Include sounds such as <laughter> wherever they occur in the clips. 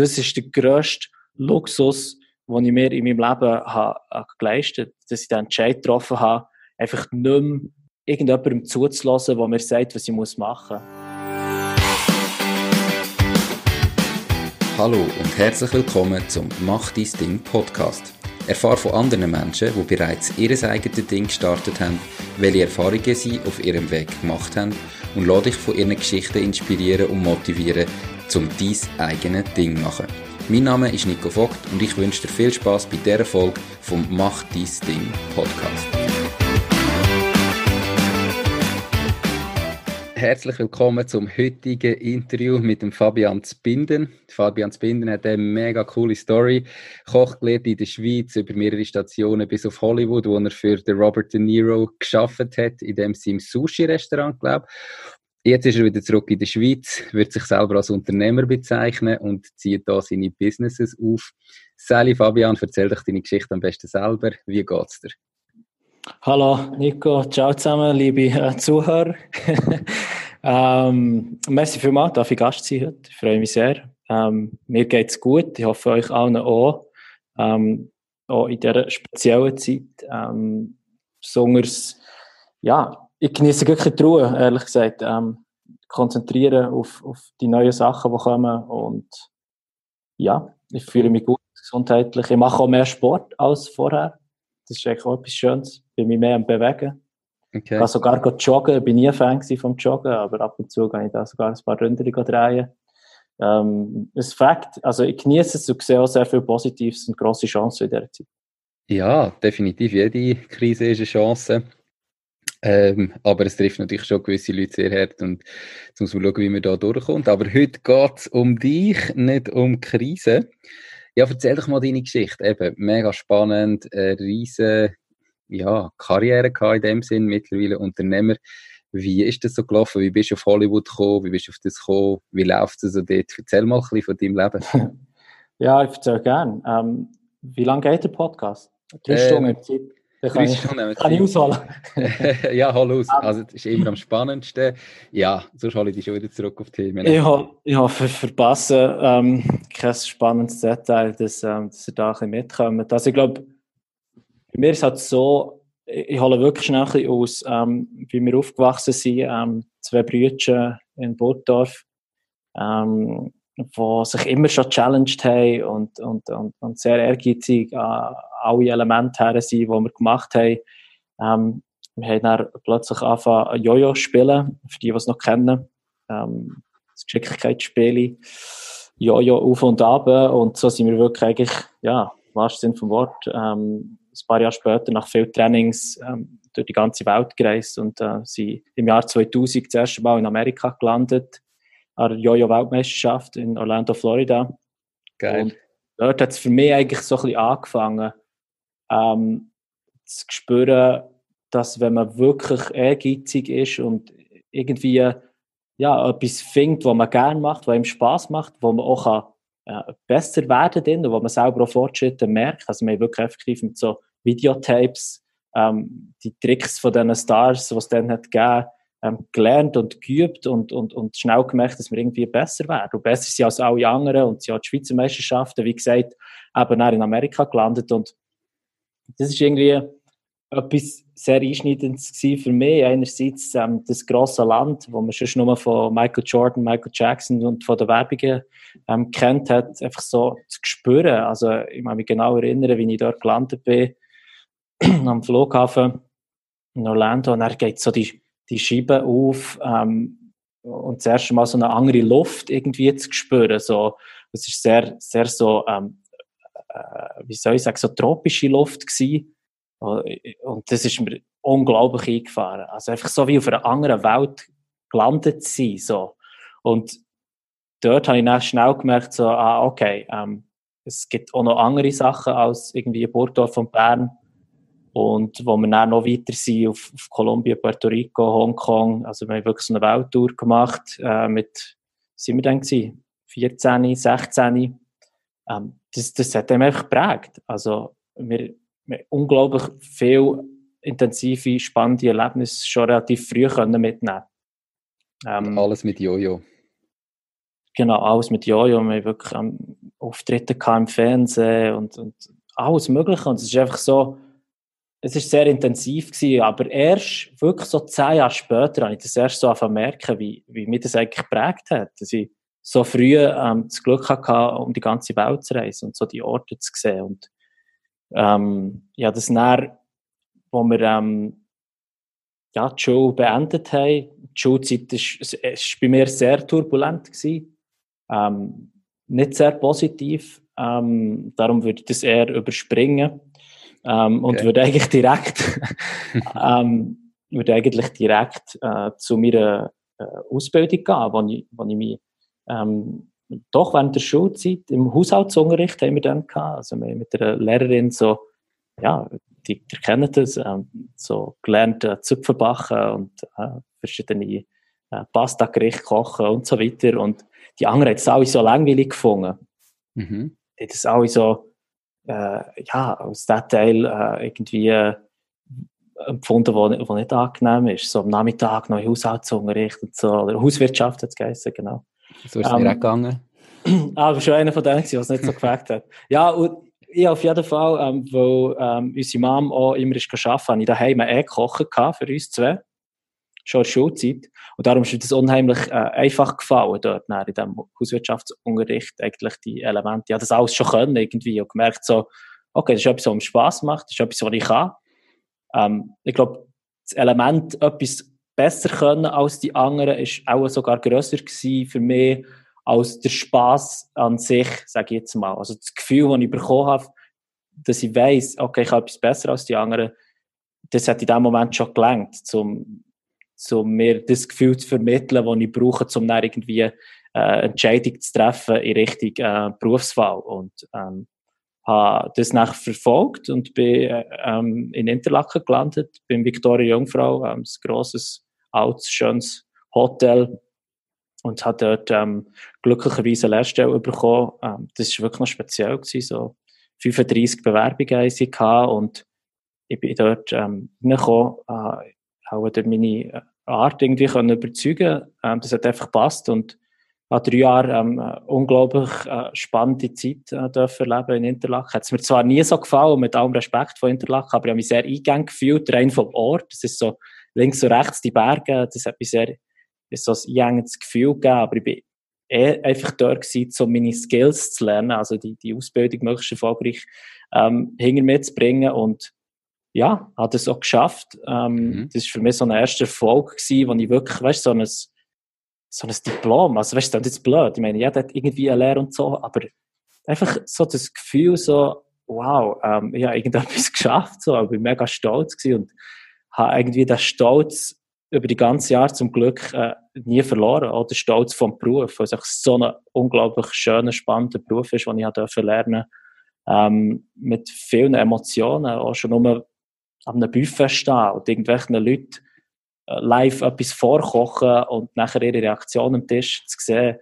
das ist der grösste Luxus, den ich mir in meinem Leben habe, habe geleistet dass ich den Entscheid getroffen habe, einfach nicht mehr irgendjemandem zuzulassen, der mir sagt, was ich machen muss. Hallo und herzlich willkommen zum Mach dein Ding Podcast. Erfahre von anderen Menschen, die bereits ihr eigenes Ding gestartet haben, welche Erfahrungen sie auf ihrem Weg gemacht haben und lade dich von ihren Geschichten inspirieren und motivieren, um dein eigenes Ding machen. Mein Name ist Nico Vogt und ich wünsche dir viel Spaß bei dieser Folge vom Mach dein Ding Podcast. Herzlich willkommen zum heutigen Interview mit dem Fabian Zbinden. Fabian Zbinden hat eine mega coole Story. Koch gelernt in der Schweiz über mehrere Stationen bis auf Hollywood, wo er für den Robert De Niro geschafft hat, in dem sie im Sushi-Restaurant, glaube Jetzt ist er wieder zurück in der Schweiz, wird sich selber als Unternehmer bezeichnen und zieht da seine Businesses auf. Sally, Fabian, erzähl dich deine Geschichte am besten selber. Wie geht's dir? Hallo Nico, ciao zusammen, liebe äh, Zuhörer. <laughs> ähm, merci vielmals, darf ich Gast sein heute. Ich freue mich sehr. Ähm, mir geht's gut, ich hoffe euch allen auch. Ähm, auch in dieser speziellen Zeit. Ähm, besonders, ja, ich genieße wirklich die Ruhe, ehrlich gesagt. Ähm, konzentrieren auf, auf die neuen Sachen, die kommen. Und ja, ich fühle mich gut gesundheitlich. Ich mache auch mehr Sport als vorher. Das ist eigentlich auch etwas Schönes. Ich bin mich mehr am Bewegen. Okay. Ich kann sogar joggen. Ich bin nie ein Fan vom Joggen, aber ab und zu kann ich da sogar ein paar Runden drehen. Ähm, ein Fakt, also ich genieße es und sehe auch sehr viel Positives und grosse Chancen in dieser Zeit. Ja, definitiv. Jede Krise ist eine Chance. Ähm, aber es trifft natürlich schon gewisse Leute sehr hart und jetzt muss man schauen, wie man da durchkommt. Aber heute geht es um dich, nicht um Krise. Ja, erzähl doch mal deine Geschichte. Eben, mega spannend, eine riesige ja, Karriere gehabt in dem Sinn, mittlerweile Unternehmer. Wie ist das so gelaufen? Wie bist du auf Hollywood gekommen? Wie bist du auf das gekommen? Wie läuft es so dort? Erzähl mal ein bisschen von deinem Leben. <laughs> ja, ich erzähle gerne. Ähm, wie lange geht der Podcast? Drei ähm, Stunden Kann, ich, kann ich ausholen. <laughs> ja, hol aus. Also, das ist immer am spannendsten. Ja, sonst hole ich dich schon wieder zurück auf die Themen. Ich, ho ich hoffe, verpassen ähm, kein spannendes Detail, dass, ähm, dass ihr da ein bisschen mitkommt. Also, ich glaube, bei mir ist es halt so, ich hole wirklich schnell ein bisschen aus, ähm, wie wir aufgewachsen sind. Ähm, zwei Brüder in Burgdorf. Ähm, die sich immer schon challenged haben und, und, und, und sehr ehrgeizig an alle Elemente her sind, die wir gemacht haben. Ähm, wir haben dann plötzlich angefangen, Jojo zu spielen, für die, die es noch kennen. Ähm, das Geschicklichkeitsspiel. Jojo auf und ab. Und so sind wir wirklich eigentlich, ja, wahrsten Sinne vom Wort, ähm, ein paar Jahre später, nach vielen Trainings, ähm, durch die ganze Welt gereist und äh, sind im Jahr 2000 das erste Mal in Amerika gelandet an der Jojo-Weltmeisterschaft in Orlando, Florida. Geil. Und dort hat es für mich eigentlich so ein bisschen angefangen, ähm, zu spüren, dass wenn man wirklich ehrgeizig ist und irgendwie ja, etwas findet, was man gerne macht, was ihm Spaß macht, wo man auch kann, äh, besser werden kann und wo man selber auch Fortschritte merkt. Also wir haben wirklich effektiv mit so Videotapes ähm, die Tricks von diesen Stars, die es dann hat gegeben, ähm, gelernt und geübt und, und, und schnell gemerkt, dass wir irgendwie besser werden. Und besser sind als alle anderen und sie hat die Schweizer Meisterschaften, wie gesagt, eben in Amerika gelandet und das ist irgendwie etwas sehr Einschneidendes für mich. Einerseits ähm, das grosse Land, wo man schon nur von Michael Jordan, Michael Jackson und von den Werbungen ähm, kennt hat, einfach so zu spüren. Also ich kann mich genau erinnern, wie ich dort gelandet bin, <clears throat> am Flughafen in Orlando und er geht so die die Scheibe auf ähm, und das erste Mal so eine andere Luft irgendwie zu spüren. So, es ist sehr, sehr so, ähm, äh, wie soll ich sagen, so tropische Luft gewesen. Und das ist mir unglaublich eingefahren. Also einfach so wie auf einer anderen Welt gelandet zu sein. So. Und dort habe ich dann schnell gemerkt, so, ah, okay, ähm, es gibt auch noch andere Sachen als irgendwie Burgdorf und Bern. Und wo wir dann noch weiter sind auf, auf Kolumbien, Puerto Rico, Hongkong, also wir haben wirklich so eine Welttour gemacht äh, mit, sind wir dann gewesen? 14, 16. Ähm, das, das hat einem einfach geprägt. Also wir, wir unglaublich viel intensive, spannende Erlebnisse schon relativ früh können mitnehmen ähm, Alles mit Jojo. Genau, alles mit Jojo. Wir haben wirklich ähm, Auftritte im Fernsehen und, und alles Mögliche. Und es ist einfach so, es ist sehr intensiv gewesen, aber erst wirklich so zehn Jahre später habe ich das erst so merken, wie, wie mich das eigentlich geprägt hat. Dass ich so früh ähm, das Glück hatte, um die ganze Welt zu reisen und so die Orte zu sehen. Und ähm, ja, das dann, wo wir ähm, ja, die Schule beendet haben, die Schulzeit war bei mir sehr turbulent. Gewesen. Ähm, nicht sehr positiv. Ähm, darum würde ich das eher überspringen. Ähm, und würde eigentlich direkt, <laughs> ähm, würde eigentlich direkt äh, zu meiner äh, Ausbildung gehen, wo ich, wo ich mich ähm, doch während der Schulzeit im Haushaltsunterricht haben wir dann gehabt, also mit der Lehrerin so, ja, die, die kennen das, ähm, so gelernt äh, Zupfen backen und äh, verschiedene äh, Pasta-Gerichte kochen und so weiter und die anderen hat es alle so langweilig gefunden. Mhm. Die hat es alle so, ja, als Detail äh, irgendwie äh, empfunden, wo, wo nicht angenehm ist. So am Nachmittag noch Haushaltsunterricht und so, oder Hauswirtschaft hat es geheißen, genau. So ist es ähm, mir auch gegangen. <clears throat> ah, aber schon einer von denen, der es nicht so gefragt hat. Ja, und ich auf jeden Fall, ähm, weil ähm, unsere Mom auch immer ist arbeiten, habe ich daheim eh gekocht für uns zwei. Schon in der Schulzeit. Und darum ist mir das unheimlich äh, einfach gefallen, dort in diesem Hauswirtschaftsunterricht, eigentlich die Elemente. Ich habe das alles schon können irgendwie und gemerkt so, okay, das ist etwas, was mir Spass macht, das ist etwas, was ich kann. Ähm, ich glaube, das Element, etwas besser können als die anderen, ist auch sogar grösser gewesen für mich als der Spaß an sich, sage ich jetzt mal. Also das Gefühl, das ich bekommen habe, dass ich weiß, okay, ich habe etwas besser als die anderen, das hat in dem Moment schon gelangt, um um mir das Gefühl zu vermitteln, das ich brauche, um dann irgendwie äh, Entscheidung zu treffen in Richtung äh, Berufswahl. Und ähm, habe das nachher verfolgt und bin äh, ähm, in Interlaken gelandet, beim Victoria Jungfrau, ähm, ein grosses, altes, schönes Hotel und habe dort ähm, glücklicherweise eine Lehrstelle bekommen. Ähm, das war wirklich noch speziell. Gewesen, so 35 Bewerbungen hatte und ich bin dort ähm, reingekommen, äh, auch durch meine Art irgendwie können überzeugen ähm, Das hat einfach gepasst und habe drei Jahre ähm, unglaublich äh, spannende Zeit äh, dürfen erleben in Interlaken. Hat es mir zwar nie so gefallen, mit allem Respekt von Interlaken, aber ich habe mich sehr eingegangen gefühlt, rein vom Ort. Das ist so links und rechts die Berge, das hat mich sehr so ein einengendes Gefühl gegeben, aber ich bin eh einfach dort gewesen, um meine Skills zu lernen, also die, die Ausbildung möglichst erfolgreich ähm, hinter mir zu bringen und ja, hat es auch geschafft. Ähm, mhm. Das war für mich so ein erster Erfolg gewesen, wo ich wirklich, weißt so ein, so ein Diplom, also weißt du, das ist blöd, ich meine, jeder hat irgendwie eine Lehre und so, aber einfach so das Gefühl so, wow, ähm, ich habe irgendetwas <laughs> geschafft, so, ich bin mega stolz gewesen und habe irgendwie den Stolz über die ganze Jahr zum Glück äh, nie verloren. Auch der Stolz vom Beruf, weil es so ein unglaublich schöner, spannender Beruf ist, den ich durfte lernen ähm, mit vielen Emotionen, auch schon nur an einem Buffet stehen und irgendwelchen Leuten äh, live etwas vorkochen und nachher ihre Reaktion am Tisch zu sehen,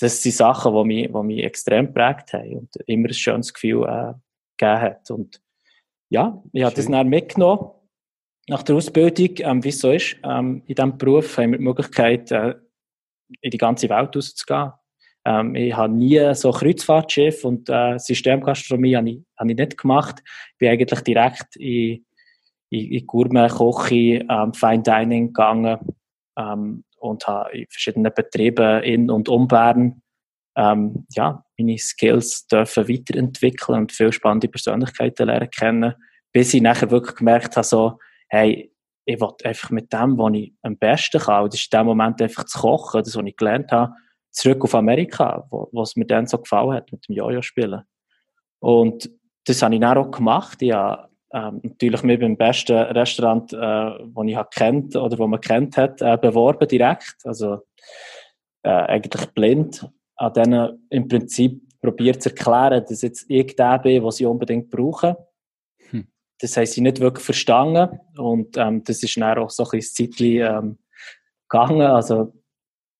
das sind Sachen, die mich, die mich extrem geprägt haben und immer ein schönes Gefühl äh, gegeben hat. Und ja, ich habe das dann mitgenommen nach der Ausbildung, ähm, wie es so ist, ähm, in diesem Beruf haben wir die Möglichkeit, äh, in die ganze Welt rauszugehen. Ähm, ich habe nie so Kreuzfahrtschiff und äh, Systemgastronomie habe ich, habe ich nicht gemacht. Ich bin eigentlich direkt in, in, in Gourmet, Koche, ähm, Fine Dining gegangen ähm, und habe in verschiedenen Betrieben in und um Bern ähm, ja, meine Skills dürfen weiterentwickeln und viele spannende Persönlichkeiten lernen kennen, bis ich nachher wirklich gemerkt habe, so, hey, ich will einfach mit dem, was ich am besten kann, und das ist in dem Moment einfach zu kochen, das, was ich gelernt habe, zurück auf Amerika, wo, was mir dann so gefallen hat mit dem Jojo-Spielen. Und das habe ich dann auch gemacht. Ich habe ähm, natürlich mit dem besten Restaurant, äh, das ich kennt oder wo man kennt hat, äh, beworben direkt. Also äh, eigentlich blind. An denen im Prinzip probiert zu erklären, dass jetzt ich der bin, was sie unbedingt brauchen das haben sie nicht wirklich verstanden und ähm, das ist dann auch so ein bisschen Zeitchen ähm, gegangen, also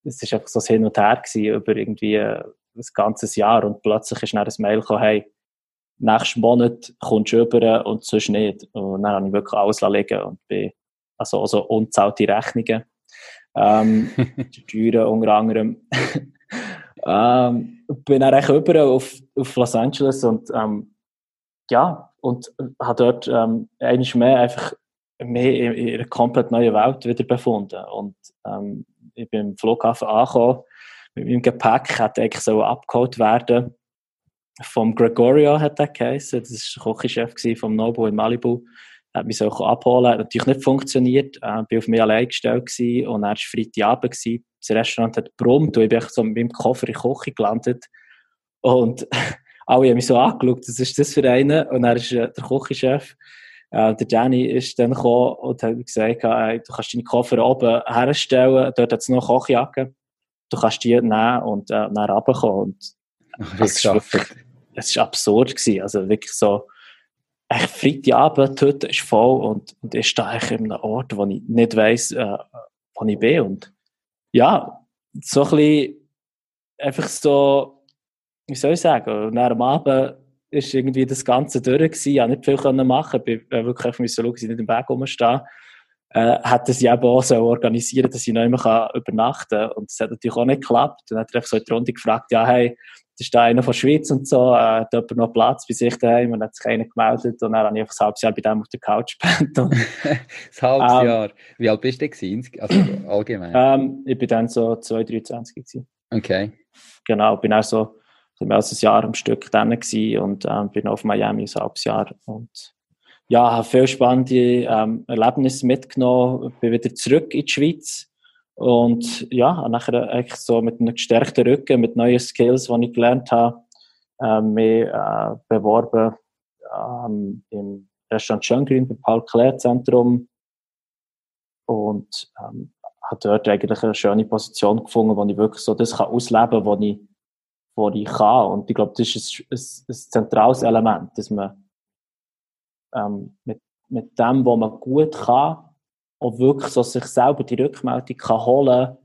es ist einfach so ein Hin und Her gewesen, über irgendwie äh, ein ganzes Jahr und plötzlich ist dann ein Mail gekommen, hey, nächsten Monat kommst du rüber und sonst nicht. Und dann habe ich wirklich alles liegen und bin, also, also unzahlte Rechnungen, ähm, <laughs> die Steuern unter anderem. <laughs> ähm, bin dann eigentlich über auf, auf Los Angeles und ähm, ja, und habe dort ähm, eigentlich mehr einfach mehr in, in einer komplett neuen Welt wieder befunden. Und ähm, ich bin im Flughafen angekommen, mit meinem Gepäck hat eigentlich so abgeholt werden. Vom Gregorio hat er geheißen, das war der Kochchef vom Nobu in Malibu. Hat mich so abholen, hat natürlich nicht funktioniert, äh, bin auf mich allein gestellt und er war Freitagabend, gewesen. das Restaurant hat brummt und ich bin so mit meinem Koffer in die Küche gelandet. Und <laughs> alle haben mich so angeschaut, was ist das für einen? Und er ist äh, der Küchenchef, äh, der Jenny ist dann gekommen und hat gesagt, äh, du kannst deine Koffer oben herstellen, dort hat es noch Kochjacke, du kannst die nehmen und äh, dann runterkommen. Und Ach, es, war es war absurd gewesen, also wirklich so, echt Freitagabend, heute ist voll und, und ich stehe eigentlich in einem Ort, wo ich nicht weiss, äh, wo ich bin. Und ja, so ein bisschen einfach so, wie soll ich sagen, und dann am Abend ist irgendwie das Ganze durch gewesen. Ich konnte nicht viel machen, ich bin wirklich schauen, dass ich nicht im Weg rumstehe. Äh, hätte sie eben auch so organisieren, dass ich nicht mehr übernachten kann. Und das hat natürlich auch nicht geklappt. Dann hat er einfach so in die Runde gefragt, ja, hey, das ist einer von der Schweiz und so, äh, hat jemand noch Platz bei sich daheim und hat sich einer gemeldet und dann habe ich einfach ein halbes Jahr bei dem auf der Couch gepennt. ein <laughs> halbes ähm, Jahr? Wie alt bist du gewesen, also allgemein? Ähm, ich bin dann so 2, 23 gewesen. Okay. Genau, bin auch so mehr als ein Jahr am Stück gewesen und ähm, bin auf Miami ein halbes Jahr und ja, habe viele spannende ähm, Erlebnisse mitgenommen, bin wieder zurück in die Schweiz und ja, nachher eigentlich so mit einem gestärkten Rücken, mit neuen Skills, die ich gelernt habe, äh, mich äh, beworben ähm, im Restaurant Schöngrün, beim Paul Claire Zentrum und ähm, habe dort eigentlich eine schöne Position gefunden, wo ich wirklich so das kann ausleben kann, was ich, was ich kann. Und ich glaube, das ist ein, ein, ein zentrales Element, dass man ähm, mit, mit dem, was man gut kann, auch wirklich so sich selber die Rückmeldung kann holen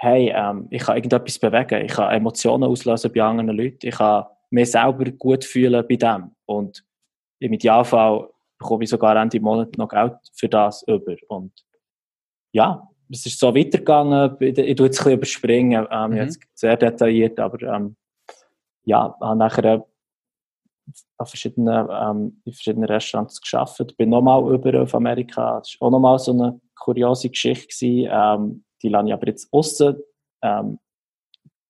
hey, ähm, ich kann irgendetwas bewegen, ich kann Emotionen auslösen bei anderen Leuten, ich kann mich selber gut fühlen bei dem. Und im Idealfall bekomme ich sogar Ende Monat noch Geld für das über. Und ja, es ist so weitergegangen, ich tue jetzt ein bisschen überspringen, ähm, mhm. jetzt sehr detailliert, aber ähm, ja, habe nachher an verschiedenen, ähm, in verschiedenen Restaurants geschafft. Bin nochmal über auf Amerika. Das war auch nochmal so eine kuriose Geschichte. Gewesen. Ähm, die lasse ich aber jetzt aussen. Ähm,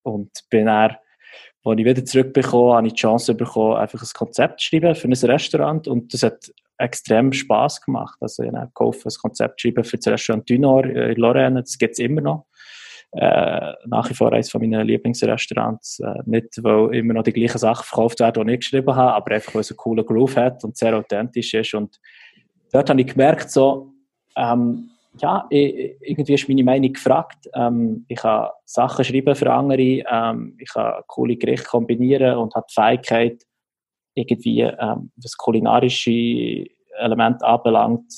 und bin dann, als ich wieder zurückbekommen habe ich die Chance bekommen, einfach ein Konzept zu schreiben für ein Restaurant. Und das hat extrem Spass gemacht. Also ich habe geholfen, ein Konzept schreiben für das Restaurant Dünor in Lorraine. Das gibt es immer noch äh, nach wie vor eines von meinen Lieblingsrestaurants. Äh, nicht, weil immer noch die gleichen Sachen verkauft werden, die ich geschrieben habe, aber einfach, weil es einen coolen Groove hat und sehr authentisch ist. Und dort habe ich gemerkt, so, ähm, ja, irgendwie ist meine Meinung gefragt. Ähm, ich kann Sachen schreiben für andere, ähm, ich kann coole Gerichte kombinieren und habe die Fähigkeit, irgendwie, ähm, was kulinarische Elemente anbelangt,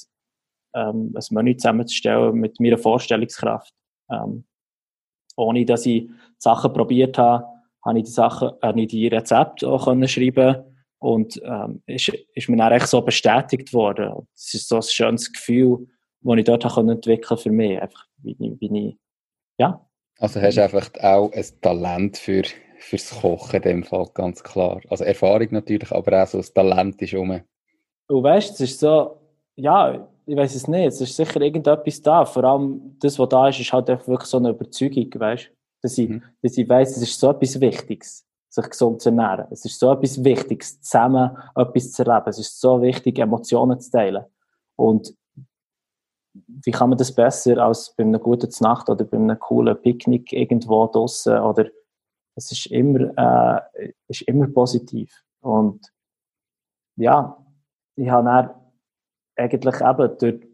ähm, ein Menü zusammenzustellen mit meiner Vorstellungskraft. Ähm, ohne dass ich Sachen probiert habe, habe ich die Sachen, habe ich die Rezepte auch können schreiben und ähm, ist, ist mir dann echt so bestätigt worden. Es ist so ein schönes Gefühl, das ich dort habe entwickeln für mich. Einfach, wie wie ich, ja. Also hast du einfach auch ein Talent für, fürs Kochen in dem Fall, ganz klar. Also Erfahrung natürlich, aber auch so das Talent ist um. Du weißt, es ist so, ja, ich weiß es nicht, es ist sicher irgendetwas da. Vor allem das, was da ist, ist halt einfach wirklich so eine Überzeugung, weißt dass ich, mhm. dass ich weiss, es ist so etwas Wichtiges, sich gesund zu ernähren. Es ist so etwas Wichtiges, zusammen etwas zu erleben. Es ist so wichtig, Emotionen zu teilen. Und wie kann man das besser als bei einer guten Nacht oder bei einem coolen Picknick irgendwo draußen oder es ist immer, äh, ist immer positiv. Und ja, ich habe dann eigentlich eben durch,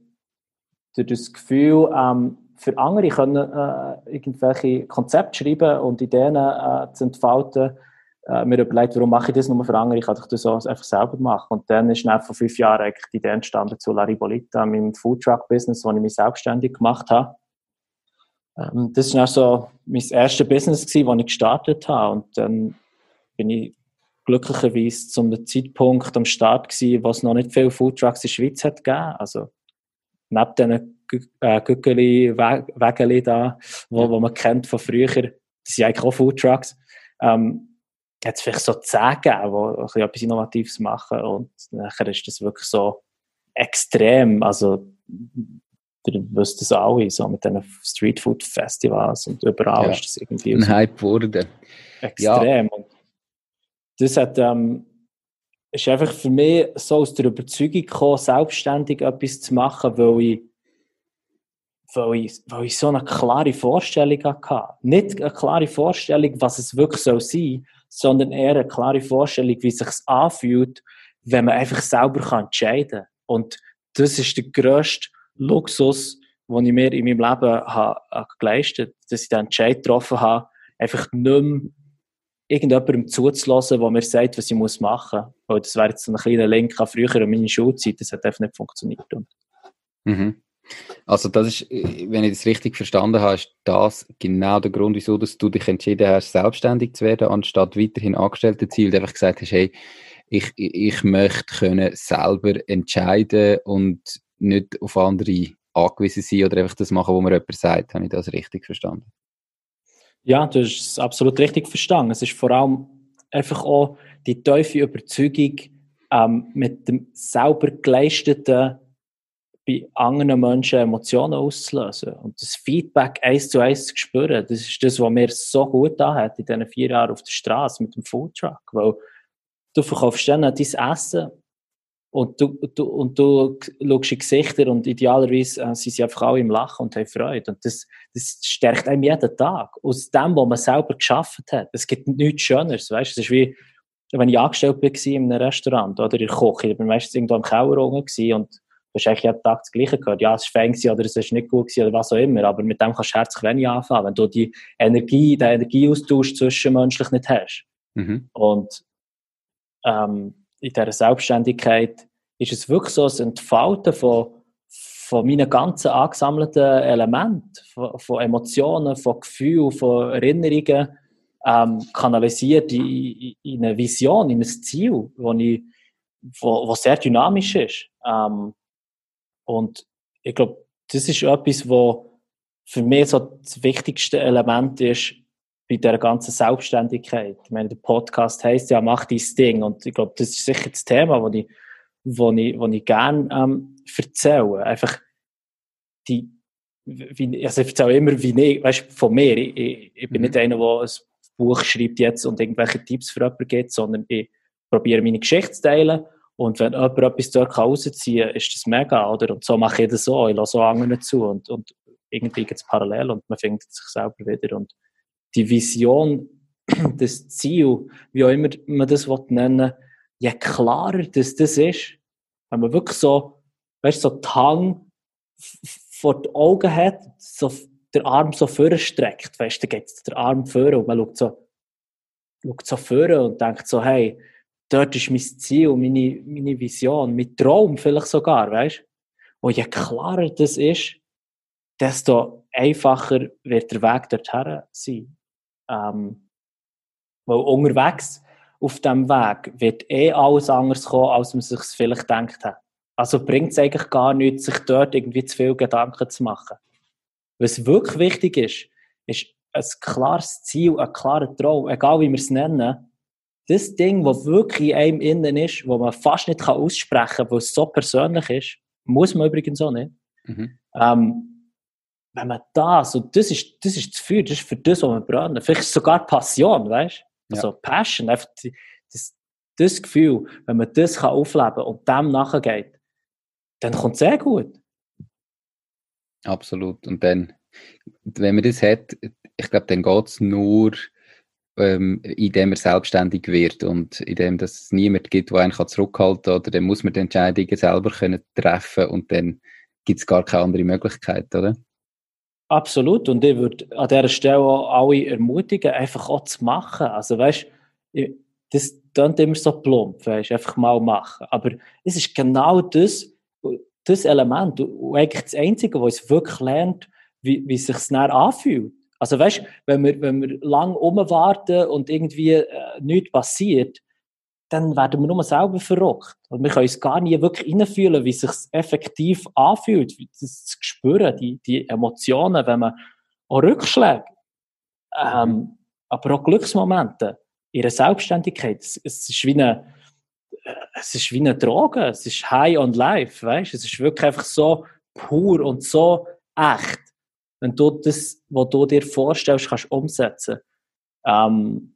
durch das Gefühl, ähm, für andere können äh, irgendwelche Konzepte schreiben und Ideen äh, zu entfalten, äh, mir überlegt, warum mache ich das nur für andere, ich kann das so einfach selber machen. Und dann ist nach vor fünf Jahren eigentlich die Idee entstanden zu La Ribolita, meinem Foodtruck-Business, wo ich mich selbstständig gemacht habe. Ähm, das war so mein erstes Business, gewesen, das ich gestartet habe. Und dann bin ich glücklicherweise zum Zeitpunkt am Start gewesen, wo es noch nicht viele Foodtrucks in der Schweiz hat gegeben. Also, neben diesen äh, Gückeli, Wägeli da, wo, wo man kennt von früher, das sind eigentlich auch Foodtrucks. ähm, jetzt vielleicht so zehn gegeben, die etwas Innovatives machen und nachher ist das wirklich so extrem, also wisst das alle, so mit diesen Streetfood-Festivals und überall ja. ist das irgendwie ein Hype geworden. Extrem. Ja. Und das hat, ähm, ist einfach für mich so aus der Überzeugung gekommen, selbstständig etwas zu machen, weil ich, weil ich, weil ich so eine klare Vorstellung hatte. Nicht eine klare Vorstellung, was es wirklich soll sein sondern eher eine klare Vorstellung, wie es sich anfühlt, wenn man einfach selber entscheiden kann. Und das ist der grösste Luxus, den ich mir in meinem Leben habe, geleistet habe, dass ich den Entscheid getroffen habe, einfach nicht mehr irgendjemandem zuzulassen, der mir sagt, was ich machen muss. Weil das wäre jetzt so ein kleiner Link an früher an meine Schulzeit, das hat einfach nicht funktioniert. Mhm. Also das ist, wenn ich das richtig verstanden habe, ist das genau der Grund, wieso dass du dich entschieden hast, selbstständig zu werden, anstatt weiterhin Angestellte zu sein, einfach gesagt hast, hey, ich, ich möchte können selber entscheiden und nicht auf andere angewiesen sein oder einfach das machen, was mir jemand sagt. Habe ich das richtig verstanden? Ja, du hast es absolut richtig verstanden. Es ist vor allem einfach auch die tiefe Überzeugung, ähm, mit dem selber geleisteten bei anderen Menschen Emotionen auszulösen und das Feedback eins zu eins zu spüren. Das ist das, was mir so gut hat in diesen vier Jahren auf der Straße mit dem Foodtruck, weil du verkaufst dann dein Essen und du, du, und du schaust in Gesichter und idealerweise äh, sind sie einfach alle im Lachen und haben Freude. Und das, das stärkt einem jeden Tag. Aus dem, was man selber geschaffen hat. Es gibt nichts Schöneres. Weißt? Es ist wie, wenn ich angestellt war in einem Restaurant oder in der Küche. Ich war meistens irgendwo im Keller und du hast eigentlich jeden Tag das Gleiche gehört. Ja, es war fein oder es war nicht gut oder was auch immer. Aber mit dem kannst du herzlich wenig anfangen, wenn du die Energie, den Energieaustausch zwischenmenschlich nicht hast. Mhm. Und ähm, in dieser Selbstständigkeit ist es wirklich so ein Entfalten von, von meinen ganzen angesammelten Elementen, von, von Emotionen, von Gefühlen, von Erinnerungen, ähm, kanalisiert in, in, eine Vision, in ein Ziel, wo, ich, wo, wo sehr dynamisch ist. Ähm, und ich glaube, das ist etwas, wo für mich so das wichtigste Element ist, bei der ganzen Selbstständigkeit. Ich meine, der Podcast heißt ja, mach dein Ding. Und ich glaube, das ist sicher das Thema, das ich, wo ich, wo ich gerne ähm, erzähle. Einfach die, wie, also ich erzähle immer, wie ich, weißt, von mir. Ich, ich, ich bin mhm. nicht einer, der ein Buch schreibt jetzt und irgendwelche Tipps für jemanden gibt, sondern ich probiere meine Geschichte zu teilen. Und wenn jemand etwas dort rausziehen kann, ist das mega, oder? Und so mache ich das so. Ich lasse so anderen zu und, und irgendwie gibt es parallel und man findet sich selber wieder. Und die Vision, <clears throat> das Ziel, wie auch immer man das nennen will, je klarer das, das ist, wenn man wirklich so, weißt so die Hang vor den Augen hat, so der Arm so vorstreckt, weißt du, dann geht der Arm vor und man schaut so, schaut so vor und denkt so, hey, dort ist mein Ziel, meine, meine Vision, mein Traum vielleicht sogar, weißt? Und je klarer das ist, desto einfacher wird der Weg dorthin sein. Ähm, weil unterwegs auf dem Weg wird eh alles anders kommen, als man sich vielleicht gedacht hat. Also bringt es eigentlich gar nichts, sich dort irgendwie zu viel Gedanken zu machen. Was wirklich wichtig ist, ist ein klares Ziel, ein klarer Traum, egal wie wir es nennen. Das Ding, das wirklich in einem innen ist, wo man fast nicht aussprechen kann, weil es so persönlich ist, muss man übrigens auch nicht. Mhm. Ähm, wenn man das, und das ist, das ist das Feuer, das ist für das, was wir brennen. Vielleicht sogar Passion, weißt du? Also ja. Passion, einfach das, das Gefühl, wenn man das kann aufleben kann und dem nachgeht, dann kommt es sehr gut. Absolut. Und dann, wenn man das hat, ich glaube, dann geht es nur, ähm, indem er selbstständig wird und indem es niemand gibt, der einen zurückhalten kann, oder dann muss man die Entscheidungen selber können treffen und dann gibt es gar keine andere Möglichkeit, oder? Absolut. Und ich würde an dieser Stelle auch alle ermutigen, einfach auch zu machen. Also, weißt das klingt immer so plump, weißt einfach mal machen. Aber es ist genau das, das Element, und eigentlich das Einzige, was es wirklich lernt, wie, wie sich es anfühlt. Also, weißt wenn wir, wenn wir lang umwarten und irgendwie äh, nichts passiert, dann werden wir nur selber verrückt. Und wir können uns gar nie wirklich reinfühlen, wie es sich effektiv anfühlt, das zu spüren, die, die Emotionen, wenn man auch Rückschläge. Ähm, aber auch Glücksmomente in ihrer Selbstständigkeit. Es, es, ist wie eine, es ist wie eine Droge, es ist high on life, weißt? Es ist wirklich einfach so pur und so echt, wenn du das, was du dir vorstellst, kannst umsetzen. Ähm,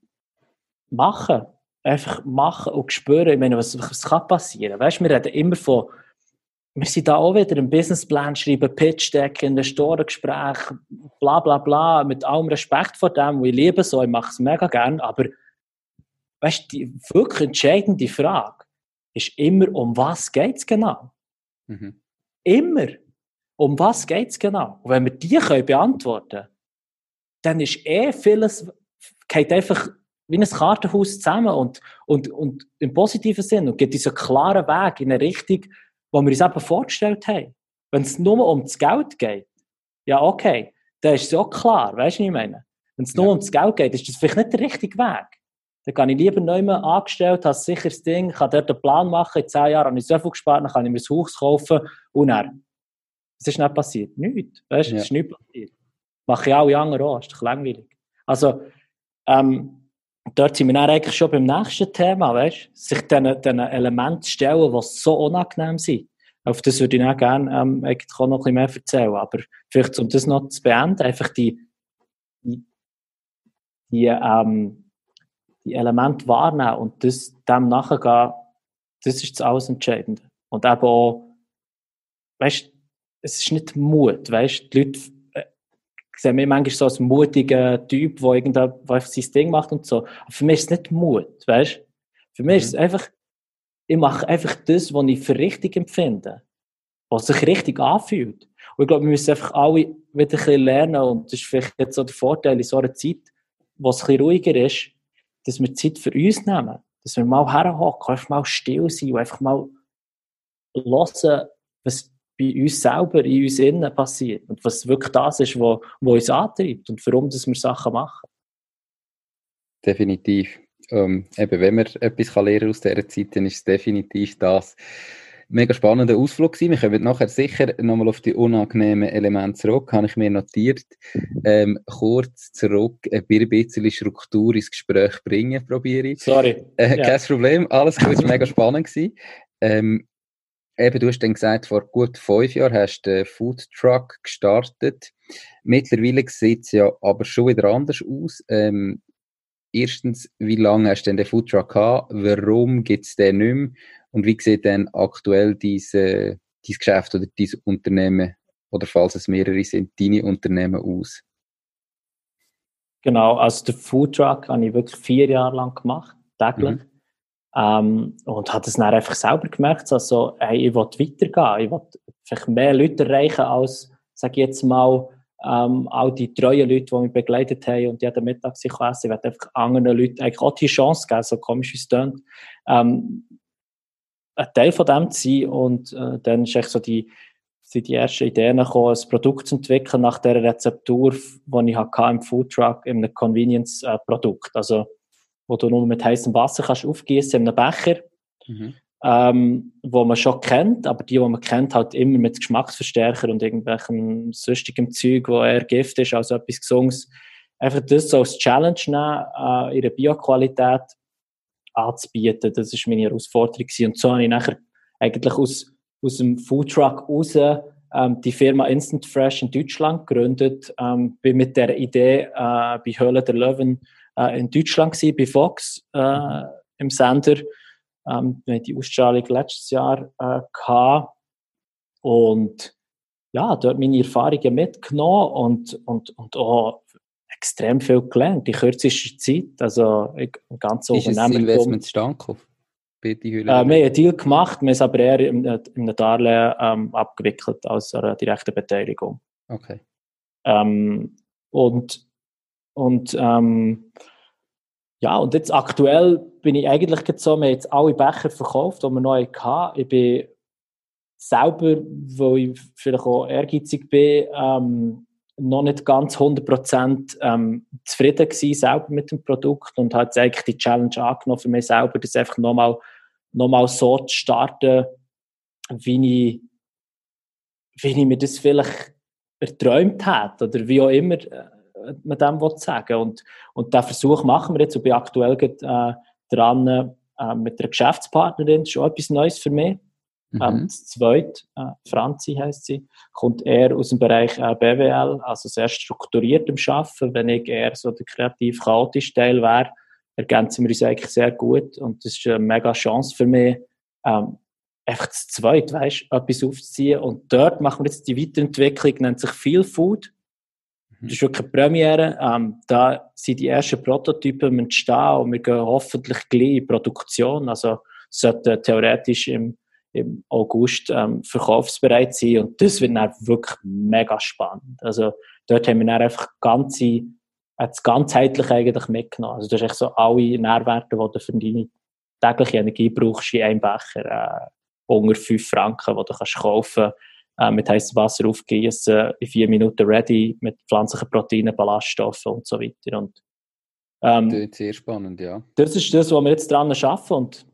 machen. Einfach machen und spüren, ich meine, was, was kann passieren? Weißt, wir reden immer von wir sind da auch wieder im Businessplan schreiben, Pitch Deck, Investorengespräch, bla bla bla, mit allem Respekt vor dem, ich liebe so, ich mache es mega gern, aber weißt, die wirklich entscheidende Frage ist immer, um was geht es genau? Mhm. Immer. Um was geht es genau? Und wenn wir die können beantworten können, dann ist eh vieles, geht einfach wie ein Kartenhaus zusammen und, und, und im positiven Sinn und gibt uns einen klaren Weg in eine Richtung, wo wir uns eben vorgestellt haben. Wenn es nur um das Geld geht, ja, okay, dann ist es auch klar, weißt du, was ich meine? Wenn es nur ja. um das Geld geht, ist das vielleicht nicht der richtige Weg. Dann kann ich lieber neu angestellt, habe ein sicheres Ding, kann dort einen Plan machen, in zehn Jahren habe ich so viel gespart, dann kann ich mir ein Haus kaufen und dann. Was ist nicht passiert? Nichts. Weißt du, ja. es ist nichts passiert. Mache ich alle anderen auch, ist doch langweilig. Also, ähm, dort sind wir dann eigentlich schon beim nächsten Thema, weißt sich diesen, Elementen stellen, die so unangenehm sind. Auf das würde ich auch gerne ähm, eigentlich noch ein bisschen mehr erzählen. Aber vielleicht, um das noch zu beenden, einfach die, die, die, ähm, die Elemente wahrnehmen und das, dem nachgehen, das ist das alles Entscheidende. Und eben auch, weißt es ist nicht Mut, weißt die Leute sehe mich manchmal so als mutiger Typ, der irgendwas sein Ding macht und so. Aber für mich ist es nicht Mut, weißt Für mich mhm. ist es mhm. einfach, ich mache einfach das, was ich für richtig empfinde. Was sich richtig anfühlt. Und ich glaube, wir müssen einfach alle wieder ein bisschen lernen und das ist vielleicht jetzt so der Vorteil in so einer Zeit, wo es ein bisschen ruhiger ist, dass wir Zeit für uns nehmen. Dass wir mal herhocken, einfach mal still sein und einfach mal hören, was bei uns selber, in uns innen passiert und was wirklich das ist, was uns antreibt und warum dass wir Sachen machen. Definitiv. Ähm, eben, wenn man etwas kann lernen aus dieser Zeit, dann ist es definitiv das. Mega spannender Ausflug gewesen. Wir kommen nachher sicher nochmal auf die unangenehmen Elemente zurück, habe ich mir notiert. Ähm, kurz zurück, ein bisschen Struktur ins Gespräch bringen, probiere ich. Sorry. Äh, ja. Kein Problem, alles gut, mega spannend gewesen. Ähm, Eben, du hast dann gesagt, vor gut fünf Jahren hast du den Food Truck gestartet. Mittlerweile sieht es ja aber schon wieder anders aus. Ähm, erstens, wie lange hast du denn den Food Truck gehabt? Warum gibt es den nicht mehr? Und wie sieht denn aktuell diese, dein Geschäft oder dein Unternehmen, oder falls es mehrere sind, deine Unternehmen aus? Genau, also den Food Truck habe ich wirklich vier Jahre lang gemacht, täglich. Mhm. Ähm, und hat es dann einfach selber gemerkt, also, hey, ich will weitergehen, ich will vielleicht mehr Leute erreichen als, sage ich jetzt mal, ähm, all die treuen Leute, die mich begleitet haben und jeden Mittag sich essen. Ich werde einfach anderen Leuten eigentlich auch die Chance geben, so komisch es klingt, ähm, ein Teil von dem zu sein. Und äh, dann ist echt so die, sind die ersten Ideen gekommen, ein Produkt zu entwickeln nach der Rezeptur, die ich hatte im Foodtruck, in einem Convenience-Produkt. Also, wo du nur mit heißem Wasser kannst aufgießen in einem Becher, mhm. ähm, wo man schon kennt, aber die, die man kennt, halt immer mit Geschmacksverstärker und irgendwelchen sonstigem Zeug, wo eher Gift ist, als etwas Gesundes. Einfach das so als Challenge nehmen, äh, ihre Bioqualität anzubieten. Das ist meine Herausforderung gewesen. Und so habe ich nachher eigentlich aus, aus dem Foodtruck raus ähm, die Firma Instant Fresh in Deutschland gegründet. Ähm, bin mit der Idee äh, bei Höhle der Löwen äh, in Deutschland gewesen, bei Fox äh, im Sender. Ähm, wir die Ausstrahlung letztes Jahr äh, gehabt. Und ja, dort meine Erfahrungen mitgenommen und, und, und auch extrem viel gelernt, in kürzester Zeit. Also, ich, ganz Ist Ist das Investment zustande Äh, wir haben einen Deal gemacht, wir haben es aber eher in, in einem Darlehen ähm, abgewickelt als eine direkte Beteiligung. Okay. Ähm, und und ähm, ja, und jetzt aktuell bin ich eigentlich so, wir haben jetzt alle Becher verkauft, die wir neu hatten. Ich bin selber, weil ich vielleicht auch ehrgeizig bin, ähm, noch nicht ganz 100% ähm, zufrieden gewesen selber mit dem Produkt und habe jetzt eigentlich die Challenge angenommen für mich selber, das einfach nochmal noch mal so zu starten, wie ich, wie ich mir das vielleicht erträumt hätte oder wie auch immer man dem sagen Und, und diesen Versuch machen wir jetzt. Und bin aktuell äh, dran äh, mit einer Geschäftspartnerin. Das ist auch etwas Neues für mich. Mhm. Ähm, das zweite, äh, Franzi heißt sie, kommt eher aus dem Bereich äh, BWL, also sehr strukturiert im Arbeiten. Wenn ich eher so der kreativ chaotische Teil wäre, ergänzen wir uns eigentlich sehr gut. Und das ist eine mega Chance für mich, ähm, einfach das zweite, weißt, etwas aufzuziehen. Und dort machen wir jetzt die Weiterentwicklung, nennt sich Feel Food. Das ist wirklich eine Premiere. Ähm, da sind die ersten Prototypen entstehen und wir gehen hoffentlich gleich in Produktion. Also, sollte theoretisch im, im August ähm, verkaufsbereit sein. Und das wird dann wirklich mega spannend. Also, dort haben wir dann einfach ganze, das ganzheitlich eigentlich mitgenommen. Also, das ist echt so alle Nährwerte, die du für deine tägliche Energie brauchst in einem Becher. Äh, unter 5 Franken, die du kannst kaufen kannst, äh, mit heißem Wasser aufgießen, in vier Minuten ready, mit pflanzlichen Proteinen, Ballaststoffen und so weiter. Und, ähm, das ist sehr spannend, ja. Das ist das, was wir jetzt dran arbeiten und